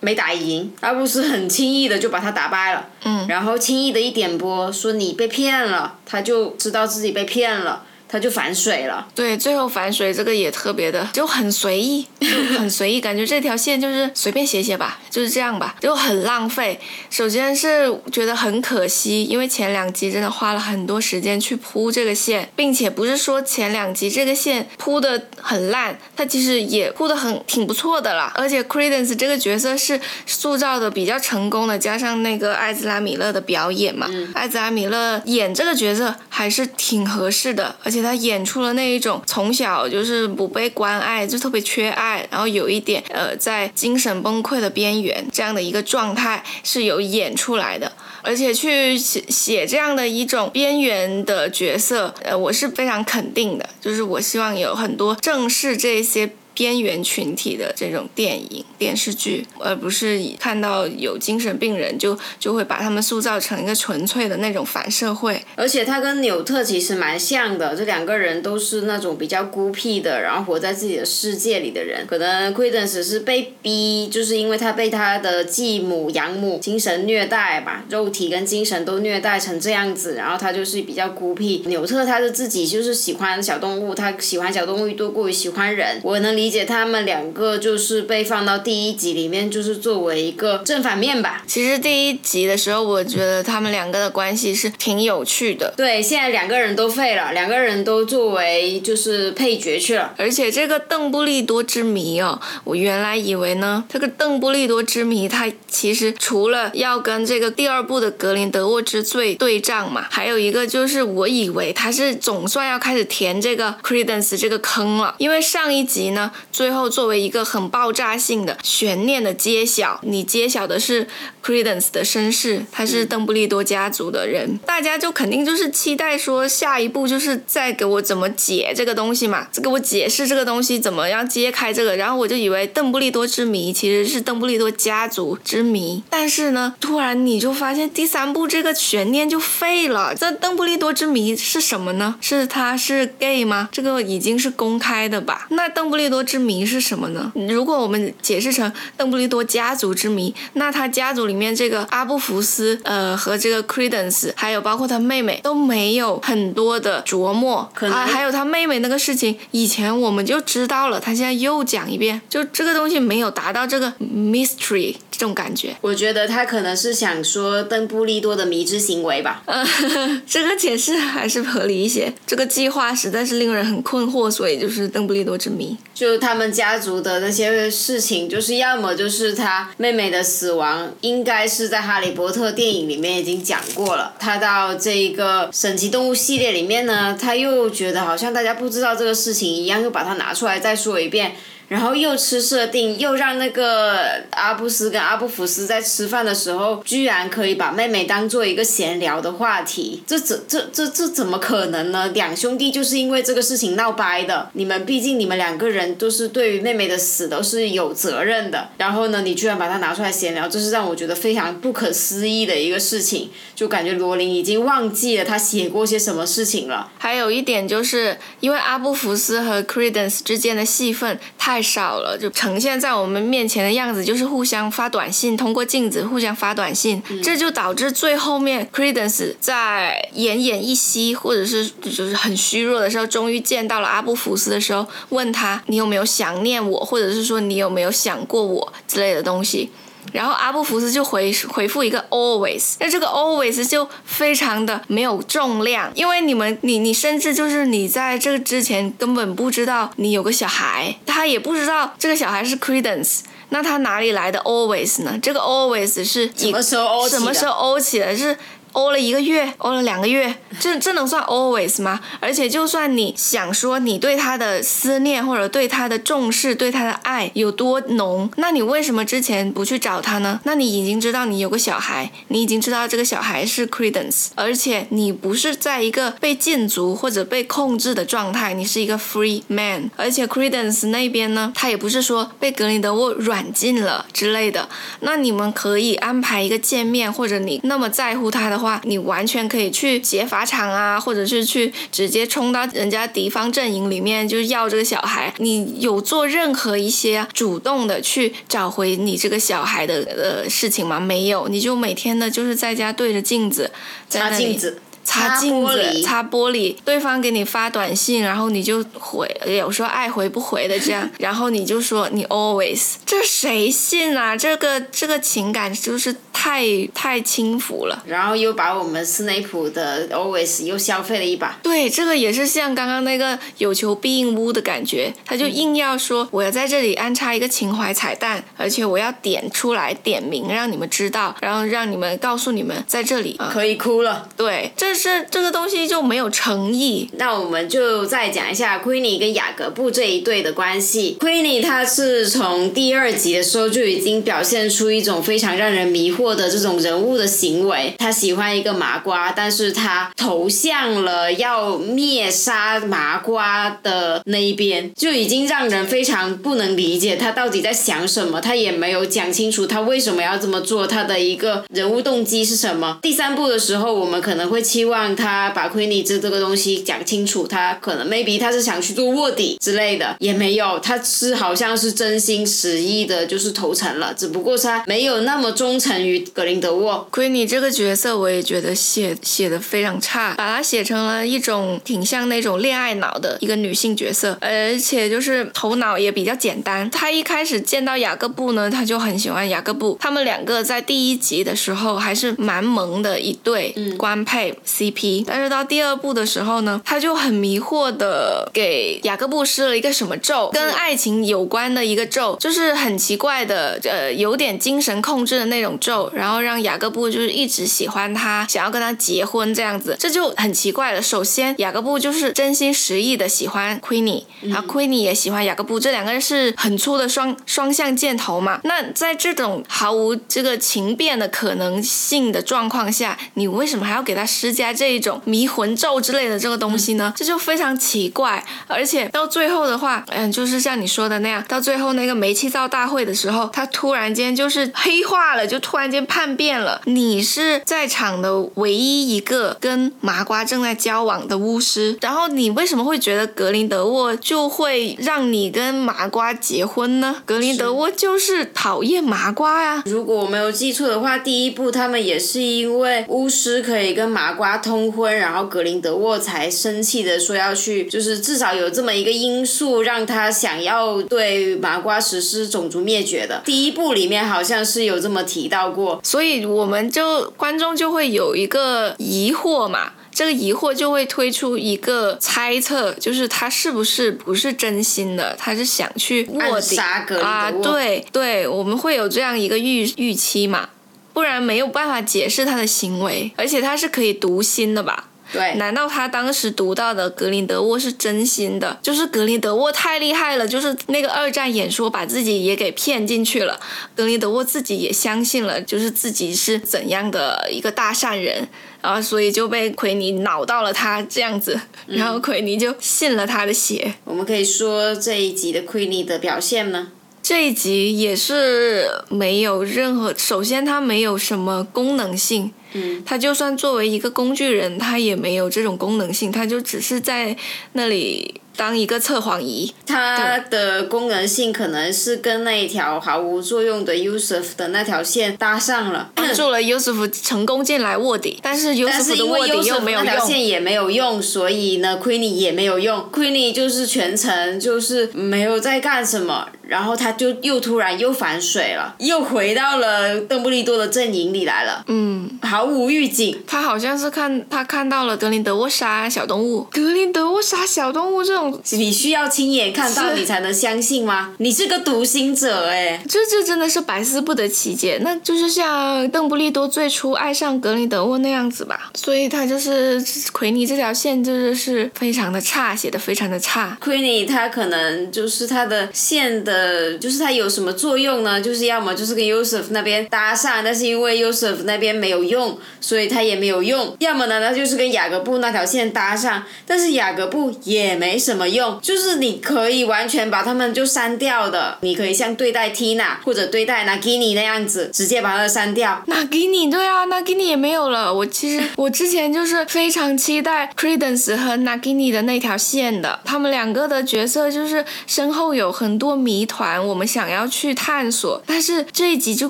没打赢，阿布斯很轻易的就把他打败了，嗯然后轻易的一点拨说你被骗了，他就知道自己被骗了，他就反水了。对，最后反水这个也特别的就很随意，就很随意，感觉这条线就是随便写写吧，就是这样吧，就很浪费。首先是觉得很可惜，因为前两集真的花了很多时间去铺这个线，并且不是说前两集这个线铺的很烂，它其实也铺的很挺不错的啦。而且 Credence 这个角色是塑造的比较成功的，加上那个艾兹拉米勒的表演嘛，艾兹拉米勒演这个角色还是挺合适的，而且给他演出了那一种从小就是不被关爱，就特别缺爱，然后有一点呃在精神崩溃的边缘这样的一个状态是有演出来的。而且去写写这样的一种边缘的角色，呃，我是非常肯定的，就是我希望有很多正视这些边缘群体的这种电影、电视剧，而不是以看到有精神病人就就会把他们塑造成一个纯粹的那种反社会。而且他跟纽特其实蛮像的，这两个人都是那种比较孤僻的，然后活在自己的世界里的人。可能 Credence 是被逼，就是因为他被他的继母、养母精神虐待吧，肉体跟精神都虐待成这样子，然后他就是比较孤僻。纽特他是自己就是喜欢小动物，他喜欢小动物多过于喜欢人。我能理解他们两个就是被放到第一集里面，就是作为一个正反面吧。其实第一集的时候，我觉得他们两个的关系是挺有趣的。对，现在两个人都废了，两个人都作为就是配角去了。而且这个邓布利多之谜哦，我原来以为呢，这个邓布利多之谜，它其实除了要跟这个第二部的格林德沃之罪对仗嘛，还有一个就是我以为他是总算要开始填这个 Credence 这个坑了，因为上一集呢，最后作为一个很爆炸性的悬念的揭晓，你揭晓的是 Credence 的身世，他是邓布利多家族的人，大家就肯定就是期待说下一步就是再给我怎么解这个东西嘛，再给我解释这个东西怎么样揭开这个，然后我就以为邓布利多之谜其实是邓布利多家族之谜，但是呢，突然你就发现第三部这个悬念就废了，这邓布利多之谜是什么呢？是他是 gay 吗？这个已经是公开的吧？那邓布利多之谜是什么呢？如果我们解释成邓布利多家族之谜，那他家族里面这个阿布福斯，呃，和这个 Credence，还有包括他妹妹都没有很多的琢磨，可啊，还有他妹妹那个事情，以前我们就知道了，他现在又讲一遍，就这个东西没有达到这个 mystery 这种感觉。我觉得他可能是想说邓布利多的迷之行为吧。呃，这个解释还是合理一些。这个计划实在是令人很困惑，所以就是邓布利多之谜。就他们家族的那些事情，就是要么就是他妹妹的死亡，应该是在《哈利波特》电影里面已经讲过了。他到这一个神奇动物系列里面呢，他又觉得好像大家不知道这个事情一样，又把它拿出来再说一遍。然后又吃设定，又让那个阿布斯跟阿布福斯在吃饭的时候，居然可以把妹妹当做一个闲聊的话题，这怎这这这怎么可能呢？两兄弟就是因为这个事情闹掰的。你们毕竟你们两个人都是对于妹妹的死都是有责任的。然后呢，你居然把它拿出来闲聊，这是让我觉得非常不可思议的一个事情。就感觉罗琳已经忘记了他写过些什么事情了。还有一点就是因为阿布福斯和 Credence 之间的戏份太。太少了，就呈现在我们面前的样子就是互相发短信，通过镜子互相发短信，这就导致最后面 Credence 在奄奄一息或者是就是很虚弱的时候，终于见到了阿布福斯的时候，问他你有没有想念我，或者是说你有没有想过我？之类的东西。然后阿布福斯就回回复一个 always，那这个 always 就非常的没有重量，因为你们你你甚至就是你在这个之前根本不知道你有个小孩，他也不知道这个小孩是 Credence，那他哪里来的 always 呢？这个 always 是什么时候什么时候欧起的？是。哦了一个月，哦了两个月，这这能算 always 吗？而且就算你想说你对他的思念或者对他的重视、对他的爱有多浓，那你为什么之前不去找他呢？那你已经知道你有个小孩，你已经知道这个小孩是 Credence，而且你不是在一个被禁足或者被控制的状态，你是一个 free man，而且 Credence 那边呢，他也不是说被格林德沃软禁了之类的，那你们可以安排一个见面，或者你那么在乎他的。话，你完全可以去劫法场啊，或者是去直接冲到人家敌方阵营里面，就要这个小孩。你有做任何一些主动的去找回你这个小孩的呃事情吗？没有，你就每天的就是在家对着镜子，擦镜子。擦镜子，擦玻璃，对方给你发短信，然后你就回，有时候爱回不回的这样，然后你就说你 always，这谁信啊？这个这个情感就是太太轻浮了。然后又把我们斯内普的 always 又消费了一把。对，这个也是像刚刚那个有求必应屋的感觉，他就硬要说我要在这里安插一个情怀彩蛋，而且我要点出来点名让你们知道，然后让你们告诉你们在这里可以哭了。对，这。是这个东西就没有诚意。那我们就再讲一下 Queenie 跟雅各布这一对的关系。Queenie 她是从第二集的时候就已经表现出一种非常让人迷惑的这种人物的行为。她喜欢一个麻瓜，但是她投向了要灭杀麻瓜的那一边，就已经让人非常不能理解她到底在想什么。她也没有讲清楚她为什么要这么做，她的一个人物动机是什么。第三部的时候，我们可能会期。希望他把奎尼兹这个东西讲清楚，他可能 maybe 他是想去做卧底之类的，也没有，他是好像是真心实意的，就是投诚了，只不过他没有那么忠诚于格林德沃。Queenie 这个角色我也觉得写写的非常差，把他写成了一种挺像那种恋爱脑的一个女性角色，而且就是头脑也比较简单。他一开始见到雅各布呢，他就很喜欢雅各布，他们两个在第一集的时候还是蛮萌的一对官配。CP。但是到第二部的时候呢，他就很迷惑的给雅各布施了一个什么咒，跟爱情有关的一个咒，就是很奇怪的，呃，有点精神控制的那种咒，然后让雅各布就是一直喜欢他，想要跟他结婚这样子，这就很奇怪了。首先，雅各布就是真心实意的喜欢 Queenie，然后 Queenie 也喜欢雅各布，这两个人是很粗的双双向箭头嘛。那在这种毫无这个情变的可能性的状况下，你为什么还要给他施加这一种迷魂咒之类的这个东西呢？这就非常奇怪。而且到最后的话，嗯，就是像你说的那样，到最后那个煤气灶大会的时候，他突然间就是黑化了，就突然间叛变了。你是在场的唯一一个跟麻瓜正在交往的巫师，然后你为什么会觉得格林德沃就会让你跟麻瓜结婚呢？格林德沃就是讨厌麻瓜呀。如果我没有记错的话，第一部他们也是因为巫师可以跟麻瓜通婚，然后格林德沃才生气的说要去，就是至少有这么一个因素让他想要对麻瓜实施种族灭绝的。第一部里面好像是有这么提到过，所以我们就观众就会有一个疑惑嘛。这个疑惑就会推出一个猜测，就是他是不是不是真心的，他是想去卧底啊？对对，我们会有这样一个预预期嘛，不然没有办法解释他的行为，而且他是可以读心的吧？对，难道他当时读到的格林德沃是真心的？就是格林德沃太厉害了，就是那个二战演说把自己也给骗进去了，格林德沃自己也相信了，就是自己是怎样的一个大善人。然后，所以就被奎尼恼到了他这样子，然后奎尼就信了他的邪。我们可以说这一集的奎尼的表现呢？这一集也是没有任何，首先他没有什么功能性，嗯，他就算作为一个工具人，他也没有这种功能性，他就只是在那里。当一个测谎仪，它的功能性可能是跟那一条毫无作用的 Yusuf 的那条线搭上了，帮助了 Yusuf 成功进来卧底，但是 Yusuf 的卧底又没有用，那条线也没有用，所以呢，Queenie 也没有用，Queenie 就是全程就是没有在干什么，然后他就又突然又反水了，又回到了邓布利多的阵营里来了，嗯，毫无预警，他好像是看他看到了格林德沃杀小动物，格林德沃杀小动物这种。你需要亲眼看到你才能相信吗？你是个独行者哎，这这真的是百思不得其解。那就是像邓布利多最初爱上格林德沃那样子吧，所以他就是奎尼这条线就是是非常的差，写的非常的差。奎尼他可能就是他的线的，就是他有什么作用呢？就是要么就是跟 Yusuf 那边搭上，但是因为 Yusuf 那边没有用，所以他也没有用。要么呢，他就是跟雅各布那条线搭上，但是雅各布也没什么。用就是你可以完全把他们就删掉的，你可以像对待 Tina 或者对待 Nagini 那样子，直接把它删掉。Nagini 对啊，Nagini 也没有了。我其实 我之前就是非常期待 Credence 和 Nagini 的那条线的，他们两个的角色就是身后有很多谜团，我们想要去探索。但是这一集就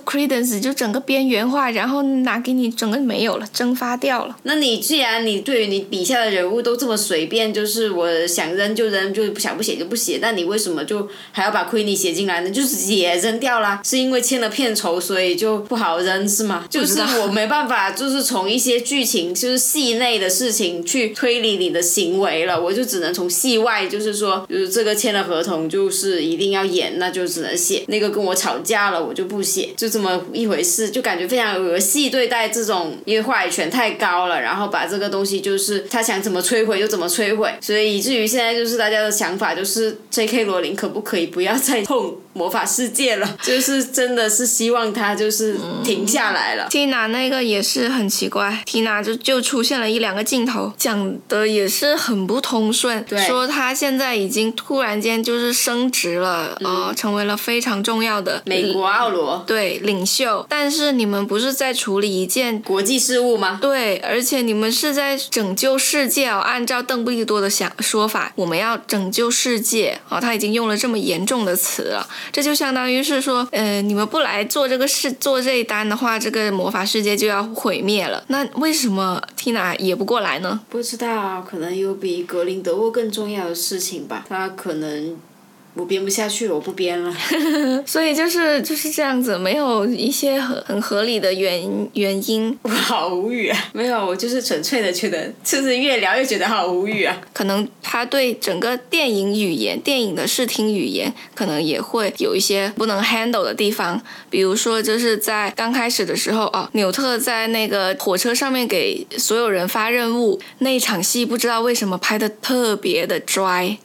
Credence 就整个边缘化，然后 Nagini 整个没有了，蒸发掉了。那你既然你对于你笔下的人物都这么随便，就是我想扔就。扔就不想不写就不写，但你为什么就还要把亏你写进来呢？就是也扔掉啦，是因为签了片酬，所以就不好扔是吗？就是我没办法，就是从一些剧情就是戏内的事情去推理你的行为了，我就只能从戏外，就是说，就是这个签了合同就是一定要演，那就只能写。那个跟我吵架了，我就不写，就这么一回事，就感觉非常儿戏对待这种，因为话语权太高了，然后把这个东西就是他想怎么摧毁就怎么摧毁，所以以至于现在就是。大家的想法就是 J.K. 罗琳可不可以不要再碰魔法世界了？就是真的是希望他就是停下来了。Tina 那个也是很奇怪，Tina 就就出现了一两个镜头，讲的也是很不通顺，说他现在已经突然间就是升职了，呃，成为了非常重要的美国奥罗对领袖。但是你们不是在处理一件国际事务吗？对，而且你们是在拯救世界哦。按照邓布利多的想说法，我们要。要拯救世界啊！他已经用了这么严重的词了，这就相当于是说，呃，你们不来做这个事，做这一单的话，这个魔法世界就要毁灭了。那为什么 Tina 也不过来呢？不知道，可能有比格林德沃更重要的事情吧。他可能我编不下去了，我不编了。所以就是就是这样子，没有一些很很合理的原原因。我好无语啊！没有，我就是纯粹的觉得，就是越聊越觉得好无语啊。可能他对整个电影语言、电影的视听语言，可能也会有一些不能 handle 的地方。比如说，就是在刚开始的时候，哦，纽特在那个火车上面给所有人发任务那一场戏，不知道为什么拍的特别的 dry。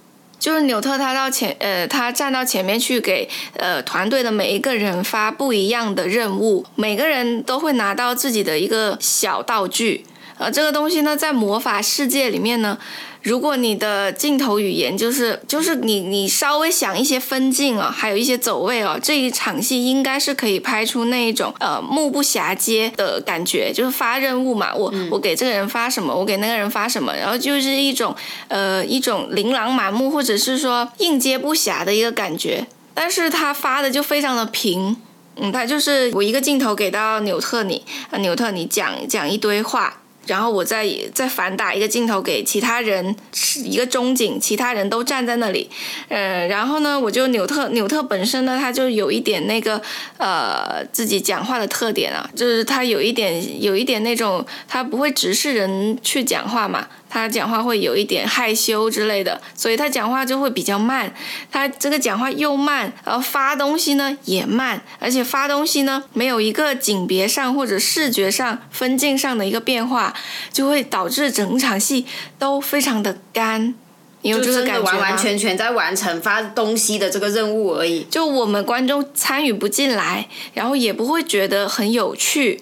就是纽特他到前呃，他站到前面去给呃团队的每一个人发不一样的任务，每个人都会拿到自己的一个小道具，呃，这个东西呢，在魔法世界里面呢。如果你的镜头语言就是就是你你稍微想一些分镜啊，还有一些走位哦，这一场戏应该是可以拍出那一种呃目不暇接的感觉，就是发任务嘛，我我给这个人发什么，我给那个人发什么，然后就是一种呃一种琳琅满目或者是说应接不暇的一个感觉，但是他发的就非常的平，嗯，他就是我一个镜头给到纽特你，纽特你讲讲一堆话。然后我再再反打一个镜头给其他人，是一个中景，其他人都站在那里，嗯，然后呢，我就纽特纽特本身呢，他就有一点那个呃自己讲话的特点啊，就是他有一点有一点那种，他不会直视人去讲话嘛。他讲话会有一点害羞之类的，所以他讲话就会比较慢。他这个讲话又慢，然后发东西呢也慢，而且发东西呢没有一个景别上或者视觉上分镜上的一个变化，就会导致整场戏都非常的干。你有这个感觉完完全全在完成发东西的这个任务而已。就我们观众参与不进来，然后也不会觉得很有趣。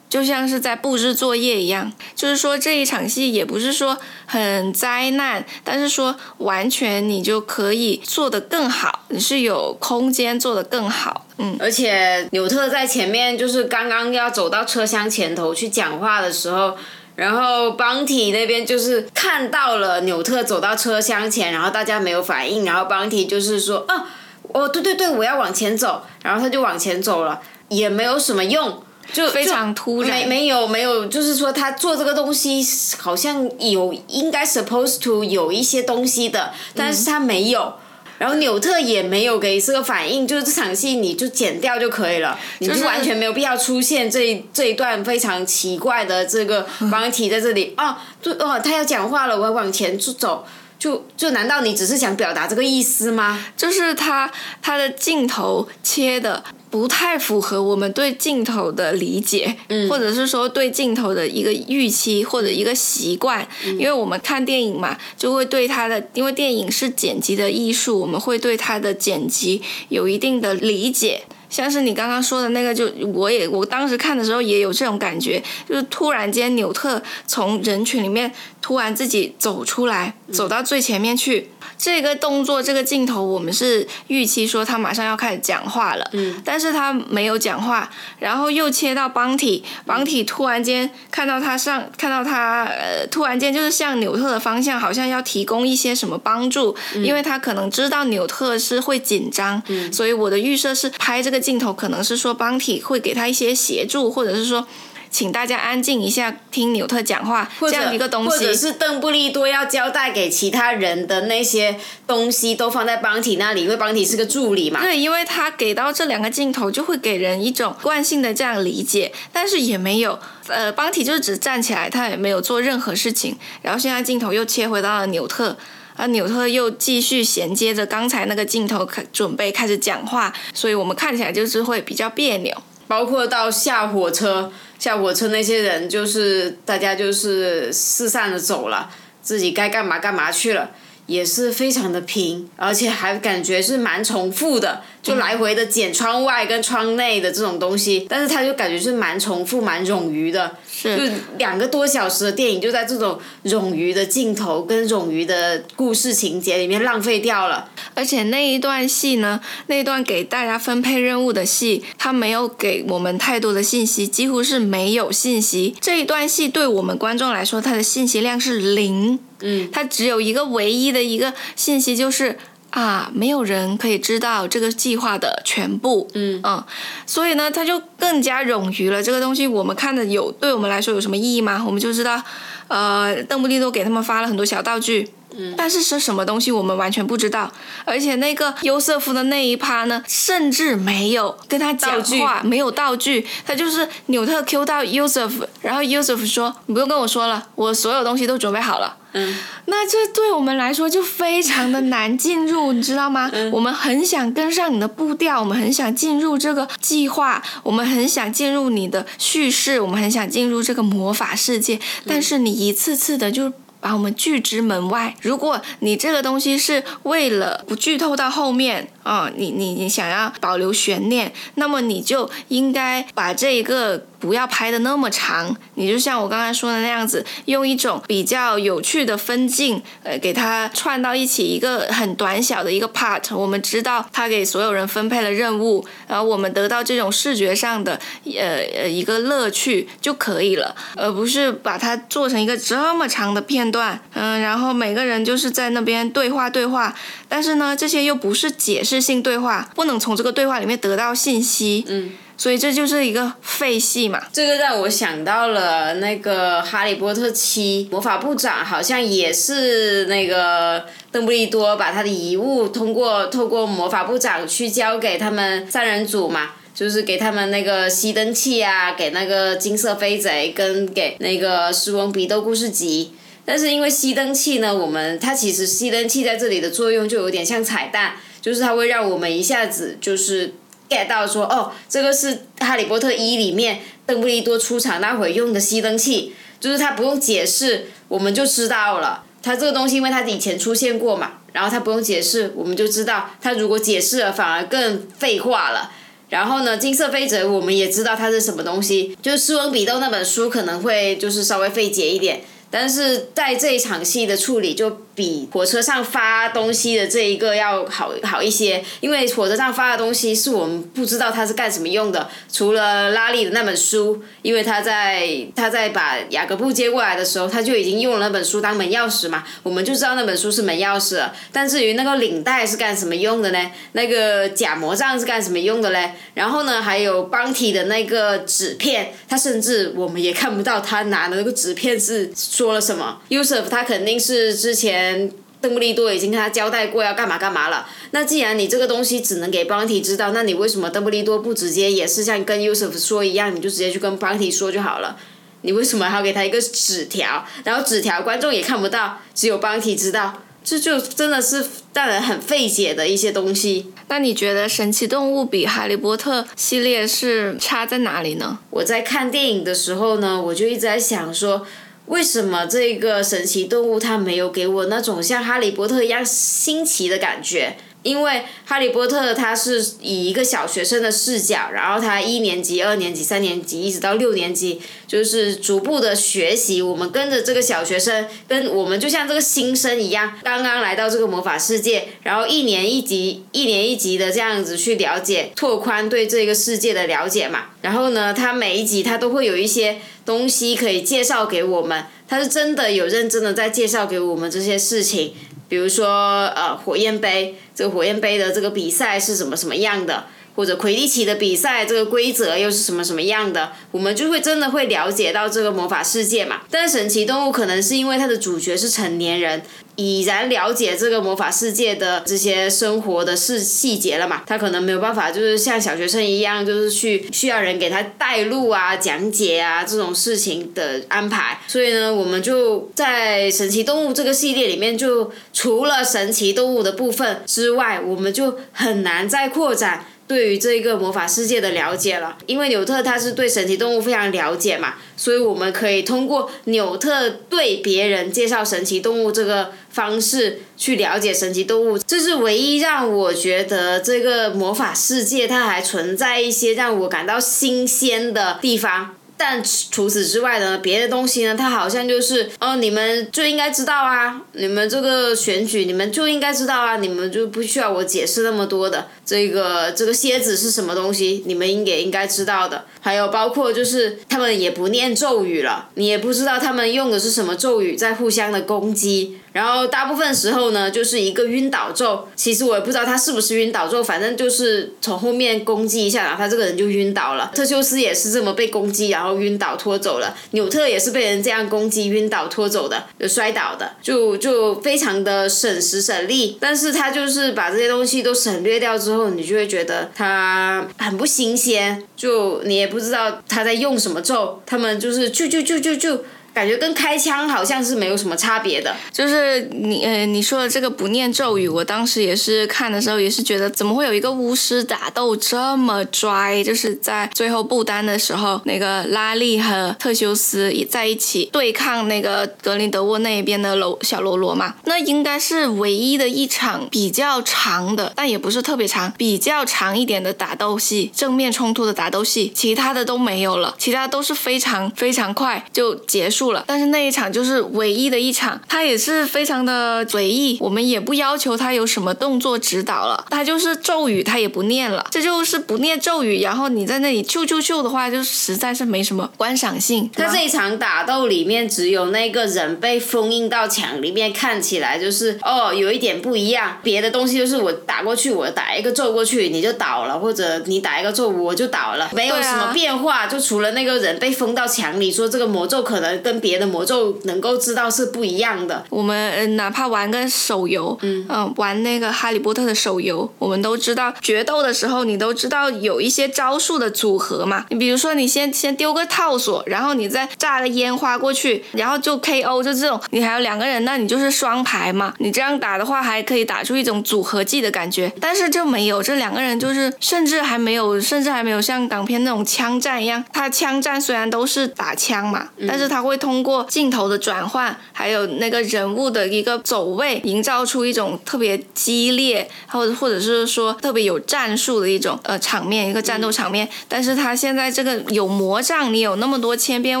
就像是在布置作业一样，就是说这一场戏也不是说很灾难，但是说完全你就可以做得更好，你是有空间做得更好，嗯。而且纽特在前面就是刚刚要走到车厢前头去讲话的时候，然后邦体那边就是看到了纽特走到车厢前，然后大家没有反应，然后邦体就是说啊，哦对对对，我要往前走，然后他就往前走了，也没有什么用。就非常突然，没没有没有，就是说他做这个东西好像有应该 supposed to 有一些东西的，但是他没有，然后纽特也没有给这个反应，就是这场戏你就剪掉就可以了，你就完全没有必要出现这这一段非常奇怪的这个方体在这里。哦，就哦他要讲话了，我要往前就走。就就难道你只是想表达这个意思吗？就是他他的镜头切的不太符合我们对镜头的理解，或者是说对镜头的一个预期或者一个习惯。因为我们看电影嘛，就会对他的，因为电影是剪辑的艺术，我们会对他的剪辑有一定的理解。像是你刚刚说的那个，就我也我当时看的时候也有这种感觉，就是突然间纽特从人群里面突然自己走出来，走到最前面去。这个动作，这个镜头，我们是预期说他马上要开始讲话了，嗯，但是他没有讲话，然后又切到邦体，邦体突然间看到他上，看到他，呃，突然间就是向纽特的方向，好像要提供一些什么帮助，因为他可能知道纽特是会紧张，嗯所以我的预设是拍这个镜头，可能是说邦体会给他一些协助，或者是说。请大家安静一下，听纽特讲话，这样一个东西，或者是邓布利多要交代给其他人的那些东西，都放在邦体那里，因为邦体是个助理嘛。对，因为他给到这两个镜头，就会给人一种惯性的这样理解，但是也没有，呃，邦体就是只站起来，他也没有做任何事情。然后现在镜头又切回到了纽特，而，纽特又继续衔接着刚才那个镜头，开准备开始讲话，所以我们看起来就是会比较别扭。包括到下火车。下火车那些人就是大家就是四散的走了，自己该干嘛干嘛去了，也是非常的平，而且还感觉是蛮重复的。就来回的剪窗外跟窗内的这种东西，但是他就感觉是蛮重复、蛮冗余的。是。就两个多小时的电影，就在这种冗余的镜头跟冗余的故事情节里面浪费掉了。而且那一段戏呢，那一段给大家分配任务的戏，他没有给我们太多的信息，几乎是没有信息。这一段戏对我们观众来说，它的信息量是零。嗯。它只有一个唯一的一个信息就是。啊，没有人可以知道这个计划的全部，嗯嗯，所以呢，他就更加冗余了。这个东西我们看的有，对我们来说有什么意义吗？我们就知道，呃，邓布利多给他们发了很多小道具，嗯，但是是什么东西我们完全不知道，而且那个优瑟夫的那一趴呢，甚至没有跟他讲话，没有道具，他就是纽特 Q 到优瑟夫，然后优瑟夫说：“你不用跟我说了，我所有东西都准备好了。”嗯，那这对我们来说就非常的难进入，你知道吗？我们很想跟上你的步调，我们很想进入这个计划，我们很想进入你的叙事，我们很想进入这个魔法世界，但是你一次次的就。把我们拒之门外。如果你这个东西是为了不剧透到后面啊，你你你想要保留悬念，那么你就应该把这一个。不要拍的那么长，你就像我刚才说的那样子，用一种比较有趣的分镜，呃，给它串到一起，一个很短小的一个 part。我们知道他给所有人分配了任务，然后我们得到这种视觉上的呃呃一个乐趣就可以了，而不是把它做成一个这么长的片段，嗯，然后每个人就是在那边对话对话，但是呢，这些又不是解释性对话，不能从这个对话里面得到信息，嗯。所以这就是一个废戏嘛。这个让我想到了那个《哈利波特七》，魔法部长好像也是那个邓布利多把他的遗物通过透过魔法部长去交给他们三人组嘛，就是给他们那个熄灯器啊，给那个金色飞贼跟给那个施翁比斗故事集。但是因为熄灯器呢，我们它其实熄灯器在这里的作用就有点像彩蛋，就是它会让我们一下子就是。Get 到说哦，这个是《哈利波特一》里面邓布利多出场那会用的熄灯器，就是他不用解释，我们就知道了。他这个东西，因为他以前出现过嘛，然后他不用解释，我们就知道。他如果解释了，反而更废话了。然后呢，金色飞贼我们也知道它是什么东西，就是《斯文比斗》那本书可能会就是稍微费解一点。但是在这一场戏的处理，就比火车上发东西的这一个要好好一些，因为火车上发的东西是我们不知道它是干什么用的，除了拉力的那本书，因为他在他在把雅各布接过来的时候，他就已经用了那本书当门钥匙嘛，我们就知道那本书是门钥匙了。但至于那个领带是干什么用的呢？那个假魔杖是干什么用的嘞？然后呢，还有邦体的那个纸片，他甚至我们也看不到他拿的那个纸片是。说了什么？Yusuf 他肯定是之前邓布利多已经跟他交代过要干嘛干嘛了。那既然你这个东西只能给 Bounty 知道，那你为什么邓布利多不直接也是像跟 Yusuf 说一样，你就直接去跟 Bounty 说就好了？你为什么还要给他一个纸条？然后纸条观众也看不到，只有 Bounty 知道，这就真的是让人很费解的一些东西。那你觉得神奇动物比哈利波特系列是差在哪里呢？我在看电影的时候呢，我就一直在想说。为什么这个神奇动物它没有给我那种像哈利波特一样新奇的感觉？因为哈利波特他是以一个小学生的视角，然后他一年级、二年级、三年级一直到六年级，就是逐步的学习。我们跟着这个小学生，跟我们就像这个新生一样，刚刚来到这个魔法世界，然后一年一级、一年一级的这样子去了解、拓宽对这个世界的了解嘛。然后呢，他每一集他都会有一些东西可以介绍给我们，他是真的有认真的在介绍给我们这些事情。比如说，呃，火焰杯这个火焰杯的这个比赛是什么什么样的，或者魁地奇的比赛这个规则又是什么什么样的，我们就会真的会了解到这个魔法世界嘛。但神奇动物可能是因为它的主角是成年人。已然了解这个魔法世界的这些生活的事细节了嘛？他可能没有办法，就是像小学生一样，就是去需要人给他带路啊、讲解啊这种事情的安排。所以呢，我们就在神奇动物这个系列里面，就除了神奇动物的部分之外，我们就很难再扩展。对于这一个魔法世界的了解了，因为纽特他是对神奇动物非常了解嘛，所以我们可以通过纽特对别人介绍神奇动物这个方式去了解神奇动物，这是唯一让我觉得这个魔法世界它还存在一些让我感到新鲜的地方。但除此之外呢，别的东西呢，它好像就是哦，你们就应该知道啊，你们这个选举你们就应该知道啊，你们就不需要我解释那么多的。这个这个蝎子是什么东西，你们应该应该知道的。还有包括就是他们也不念咒语了，你也不知道他们用的是什么咒语在互相的攻击。然后大部分时候呢，就是一个晕倒咒。其实我也不知道他是不是晕倒咒，反正就是从后面攻击一下，然后他这个人就晕倒了。特修斯也是这么被攻击，然后晕倒拖走了。纽特也是被人这样攻击晕倒拖走的，就摔倒的，就就非常的省时省力。但是他就是把这些东西都省略掉之后，你就会觉得他很不新鲜，就你也不知道他在用什么咒，他们就是就就就就就。感觉跟开枪好像是没有什么差别的，就是你呃你说的这个不念咒语，我当时也是看的时候也是觉得怎么会有一个巫师打斗这么拽？就是在最后布丹的时候，那个拉力和特修斯也在一起对抗那个格林德沃那一边的喽小喽啰嘛，那应该是唯一的一场比较长的，但也不是特别长，比较长一点的打斗戏，正面冲突的打斗戏，其他的都没有了，其他都是非常非常快就结束。了，但是那一场就是唯一的一场，他也是非常的随意，我们也不要求他有什么动作指导了，他就是咒语他也不念了，这就是不念咒语，然后你在那里咻咻咻的话，就实在是没什么观赏性。在这一场打斗里面，只有那个人被封印到墙里面，看起来就是哦有一点不一样，别的东西就是我打过去，我打一个咒过去你就倒了，或者你打一个咒我就倒了，没有什么变化，就除了那个人被封到墙里，说这个魔咒可能跟别的魔咒能够知道是不一样的。我们哪怕玩个手游，嗯，玩那个哈利波特的手游，我们都知道决斗的时候，你都知道有一些招数的组合嘛。你比如说，你先先丢个套索，然后你再炸个烟花过去，然后就 KO，就这种。你还有两个人，那你就是双排嘛。你这样打的话，还可以打出一种组合技的感觉。但是就没有这两个人，就是甚至还没有，甚至还没有像港片那种枪战一样。他枪战虽然都是打枪嘛，但是他会。通过镜头的转换，还有那个人物的一个走位，营造出一种特别激烈，或者或者是说特别有战术的一种呃场面，一个战斗场面。但是他现在这个有魔杖，你有那么多千变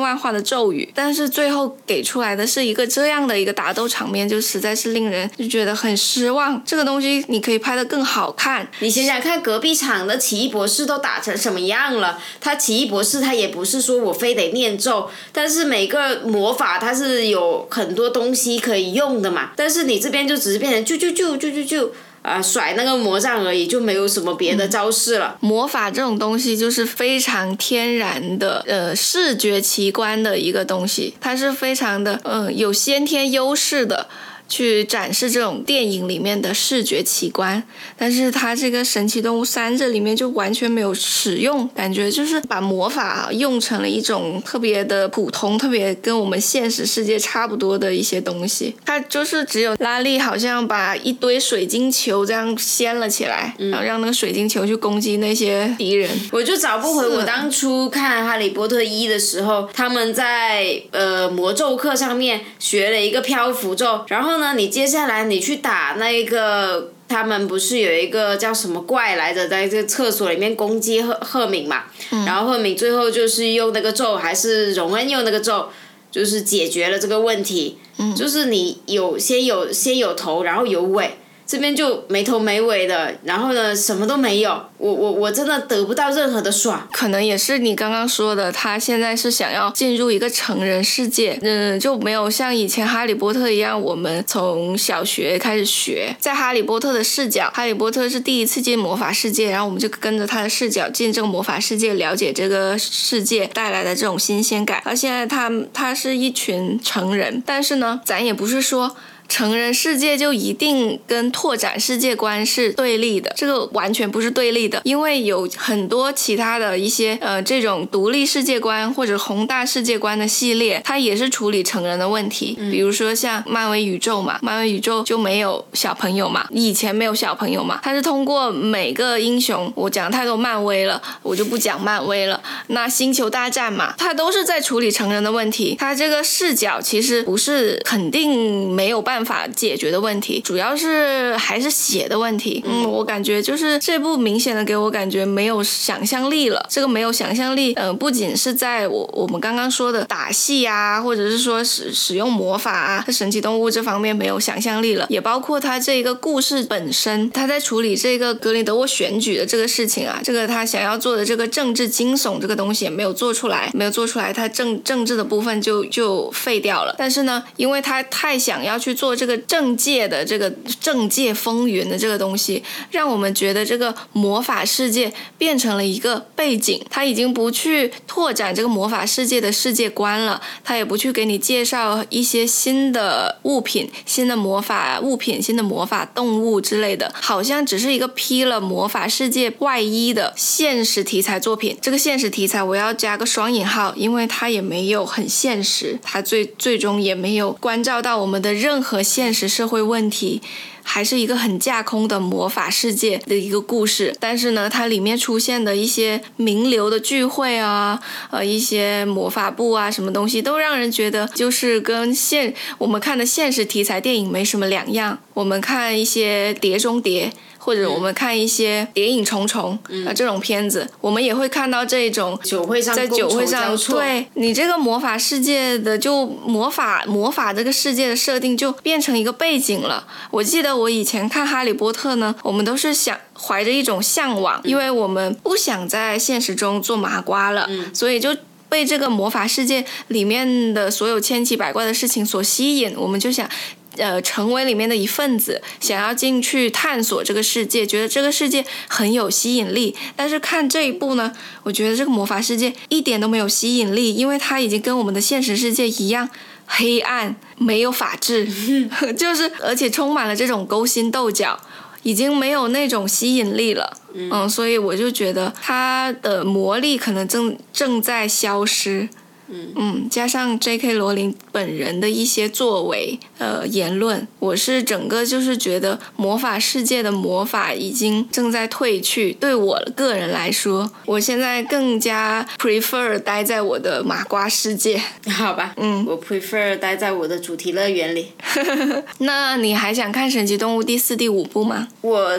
万化的咒语，但是最后给出来的是一个这样的一个打斗场面，就实在是令人就觉得很失望。这个东西你可以拍得更好看。你想想看，隔壁场的奇异博士都打成什么样了？他奇异博士他也不是说我非得念咒，但是每个。魔法它是有很多东西可以用的嘛，但是你这边就只是变成就就就就就就啊甩那个魔杖而已，就没有什么别的招式了。魔法这种东西就是非常天然的，呃，视觉奇观的一个东西，它是非常的，嗯，有先天优势的。去展示这种电影里面的视觉奇观，但是它这个《神奇动物三》这里面就完全没有使用，感觉就是把魔法用成了一种特别的普通、特别跟我们现实世界差不多的一些东西。它就是只有拉力好像把一堆水晶球这样掀了起来，然后让那个水晶球去攻击那些敌人。我就找不回我当初看《哈利波特一》的时候，他们在呃魔咒课上面学了一个漂浮咒，然后。呢？你接下来你去打那个，他们不是有一个叫什么怪来着，在这厕所里面攻击赫赫敏嘛？然后赫敏最后就是用那个咒，还是荣恩用那个咒，就是解决了这个问题。就是你有先有先有头，然后有尾。这边就没头没尾的，然后呢，什么都没有。我我我真的得不到任何的爽。可能也是你刚刚说的，他现在是想要进入一个成人世界，嗯，就没有像以前哈利波特一样，我们从小学开始学，在哈利波特的视角，哈利波特是第一次进魔法世界，然后我们就跟着他的视角进这个魔法世界，了解这个世界带来的这种新鲜感。而现在他他是一群成人，但是呢，咱也不是说。成人世界就一定跟拓展世界观是对立的，这个完全不是对立的，因为有很多其他的一些呃这种独立世界观或者宏大世界观的系列，它也是处理成人的问题。比如说像漫威宇宙嘛，漫威宇宙就没有小朋友嘛，以前没有小朋友嘛，它是通过每个英雄，我讲太多漫威了，我就不讲漫威了。那星球大战嘛，它都是在处理成人的问题，它这个视角其实不是肯定没有办。办法解决的问题，主要是还是写的问题。嗯，我感觉就是这部明显的给我感觉没有想象力了。这个没有想象力，嗯，不仅是在我我们刚刚说的打戏啊，或者是说使使用魔法啊，神奇动物这方面没有想象力了，也包括他这个故事本身，他在处理这个格林德沃选举的这个事情啊，这个他想要做的这个政治惊悚这个东西也没有做出来，没有做出来，他政政治的部分就就废掉了。但是呢，因为他太想要去做。做这个政界的这个政界风云的这个东西，让我们觉得这个魔法世界变成了一个背景，他已经不去拓展这个魔法世界的世界观了，他也不去给你介绍一些新的物品、新的魔法物品、新的魔法动物之类的，好像只是一个披了魔法世界外衣的现实题材作品。这个现实题材我要加个双引号，因为它也没有很现实，它最最终也没有关照到我们的任何和现实社会问题。还是一个很架空的魔法世界的一个故事，但是呢，它里面出现的一些名流的聚会啊，呃，一些魔法部啊，什么东西都让人觉得就是跟现我们看的现实题材电影没什么两样。我们看一些《碟中谍》。或者我们看一些《谍影重重》啊这种片子，我们也会看到这种酒会上在酒会上，对你这个魔法世界的就魔法魔法这个世界的设定就变成一个背景了。我记得我以前看《哈利波特》呢，我们都是想怀着一种向往，因为我们不想在现实中做麻瓜了，所以就被这个魔法世界里面的所有千奇百怪的事情所吸引，我们就想。呃，成为里面的一份子，想要进去探索这个世界，觉得这个世界很有吸引力。但是看这一部呢，我觉得这个魔法世界一点都没有吸引力，因为它已经跟我们的现实世界一样黑暗，没有法治，就是而且充满了这种勾心斗角，已经没有那种吸引力了。嗯，所以我就觉得它的魔力可能正正在消失。嗯加上 J.K. 罗琳本人的一些作为，呃，言论，我是整个就是觉得魔法世界的魔法已经正在退去。对我个人来说，我现在更加 prefer 待在我的麻瓜世界。好吧，嗯，我 prefer 待在我的主题乐园里。那你还想看《神奇动物》第四、第五部吗？我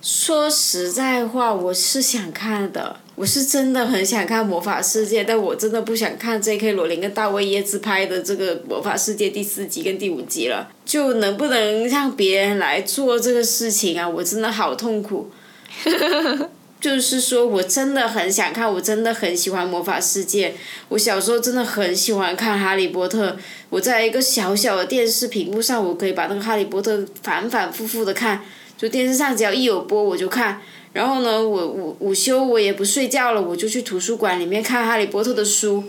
说实在话，我是想看的。我是真的很想看《魔法世界》，但我真的不想看 J.K. 罗琳跟大卫耶兹拍的这个《魔法世界》第四集跟第五集了。就能不能让别人来做这个事情啊？我真的好痛苦。就是说我真的很想看，我真的很喜欢《魔法世界》。我小时候真的很喜欢看《哈利波特》，我在一个小小的电视屏幕上，我可以把那个《哈利波特》反反复复的看。就电视上只要一有播，我就看。然后呢，我午午休我也不睡觉了，我就去图书馆里面看《哈利波特》的书。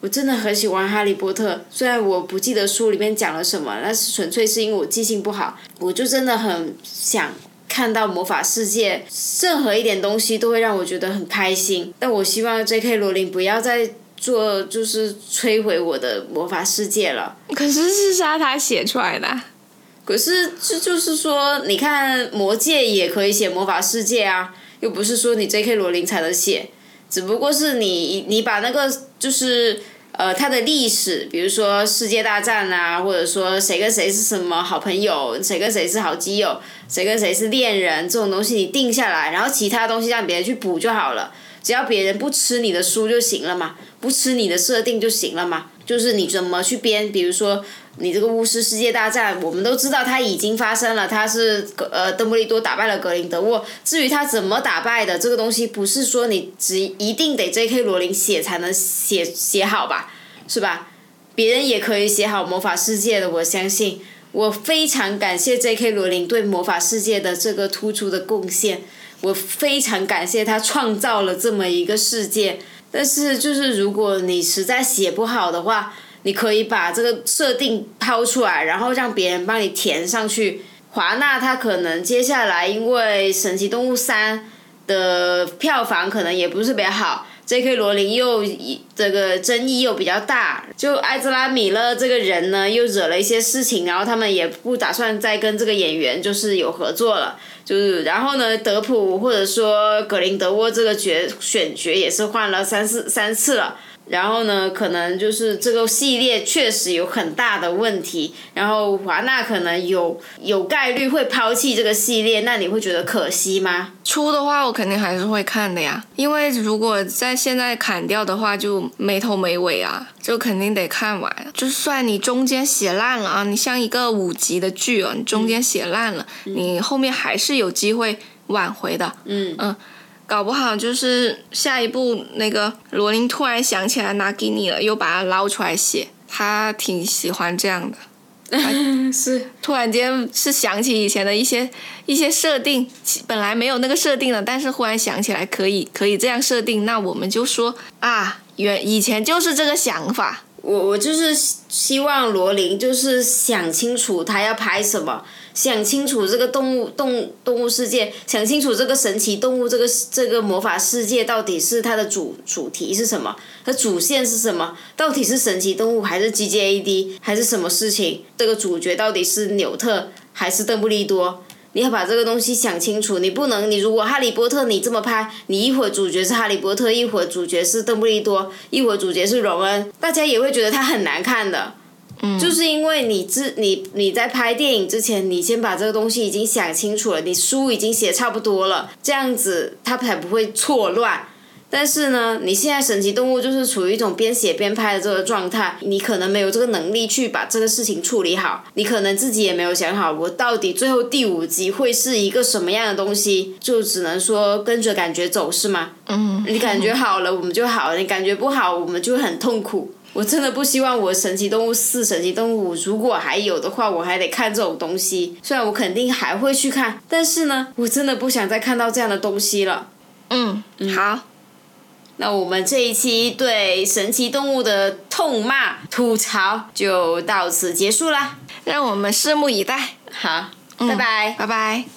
我真的很喜欢《哈利波特》，虽然我不记得书里面讲了什么，那是纯粹是因为我记性不好。我就真的很想看到魔法世界，任何一点东西都会让我觉得很开心。但我希望 J.K. 罗琳不要再做，就是摧毁我的魔法世界了。可是是沙他写出来的。可是，这就是说，你看《魔戒》也可以写魔法世界啊，又不是说你 J.K. 罗琳才能写，只不过是你你把那个就是呃它的历史，比如说世界大战啊，或者说谁跟谁是什么好朋友，谁跟谁是好基友，谁跟谁是恋人这种东西你定下来，然后其他东西让别人去补就好了，只要别人不吃你的书就行了嘛，不吃你的设定就行了嘛，就是你怎么去编，比如说。你这个巫师世界大战，我们都知道它已经发生了，他是格呃邓布利多打败了格林德沃。至于他怎么打败的，这个东西不是说你只一定得 J.K. 罗琳写才能写写好吧，是吧？别人也可以写好魔法世界的，我相信。我非常感谢 J.K. 罗琳对魔法世界的这个突出的贡献，我非常感谢他创造了这么一个世界。但是就是如果你实在写不好的话，你可以把这个设定抛出来，然后让别人帮你填上去。华纳他可能接下来因为《神奇动物三》的票房可能也不是特别好，J.K. 罗琳又这个争议又比较大，就艾兹拉米勒这个人呢又惹了一些事情，然后他们也不打算再跟这个演员就是有合作了。就是然后呢，德普或者说格林德沃这个角选角也是换了三四三次了。然后呢，可能就是这个系列确实有很大的问题，然后华纳可能有有概率会抛弃这个系列，那你会觉得可惜吗？出的话，我肯定还是会看的呀，因为如果在现在砍掉的话，就没头没尾啊，就肯定得看完。就算你中间写烂了啊，你像一个五集的剧哦，你中间写烂了，你后面还是有机会挽回的。嗯嗯。搞不好就是下一步那个罗琳突然想起来拿给你了，又把它捞出来写，他挺喜欢这样的。是，突然间是想起以前的一些一些设定，本来没有那个设定的，但是忽然想起来可以可以这样设定，那我们就说啊，原以前就是这个想法。我我就是希望罗琳就是想清楚他要拍什么，想清楚这个动物动动物世界，想清楚这个神奇动物这个这个魔法世界到底是它的主主题是什么，它主线是什么？到底是神奇动物还是 G J A D 还是什么事情？这个主角到底是纽特还是邓布利多？你要把这个东西想清楚，你不能，你如果哈利波特你这么拍，你一会儿主角是哈利波特，一会儿主角是邓布利多，一会儿主角是荣恩，大家也会觉得他很难看的。就是因为你之你你在拍电影之前，你先把这个东西已经想清楚了，你书已经写差不多了，这样子他才不会错乱。但是呢，你现在神奇动物就是处于一种边写边拍的这个状态，你可能没有这个能力去把这个事情处理好，你可能自己也没有想好，我到底最后第五集会是一个什么样的东西，就只能说跟着感觉走，是吗？嗯。你感觉好了，我们就好了；你感觉不好，我们就很痛苦。我真的不希望我神奇动物四、神奇动物五如果还有的话，我还得看这种东西。虽然我肯定还会去看，但是呢，我真的不想再看到这样的东西了。嗯，好。那我们这一期对神奇动物的痛骂吐槽就到此结束啦，让我们拭目以待。好，拜拜，拜拜。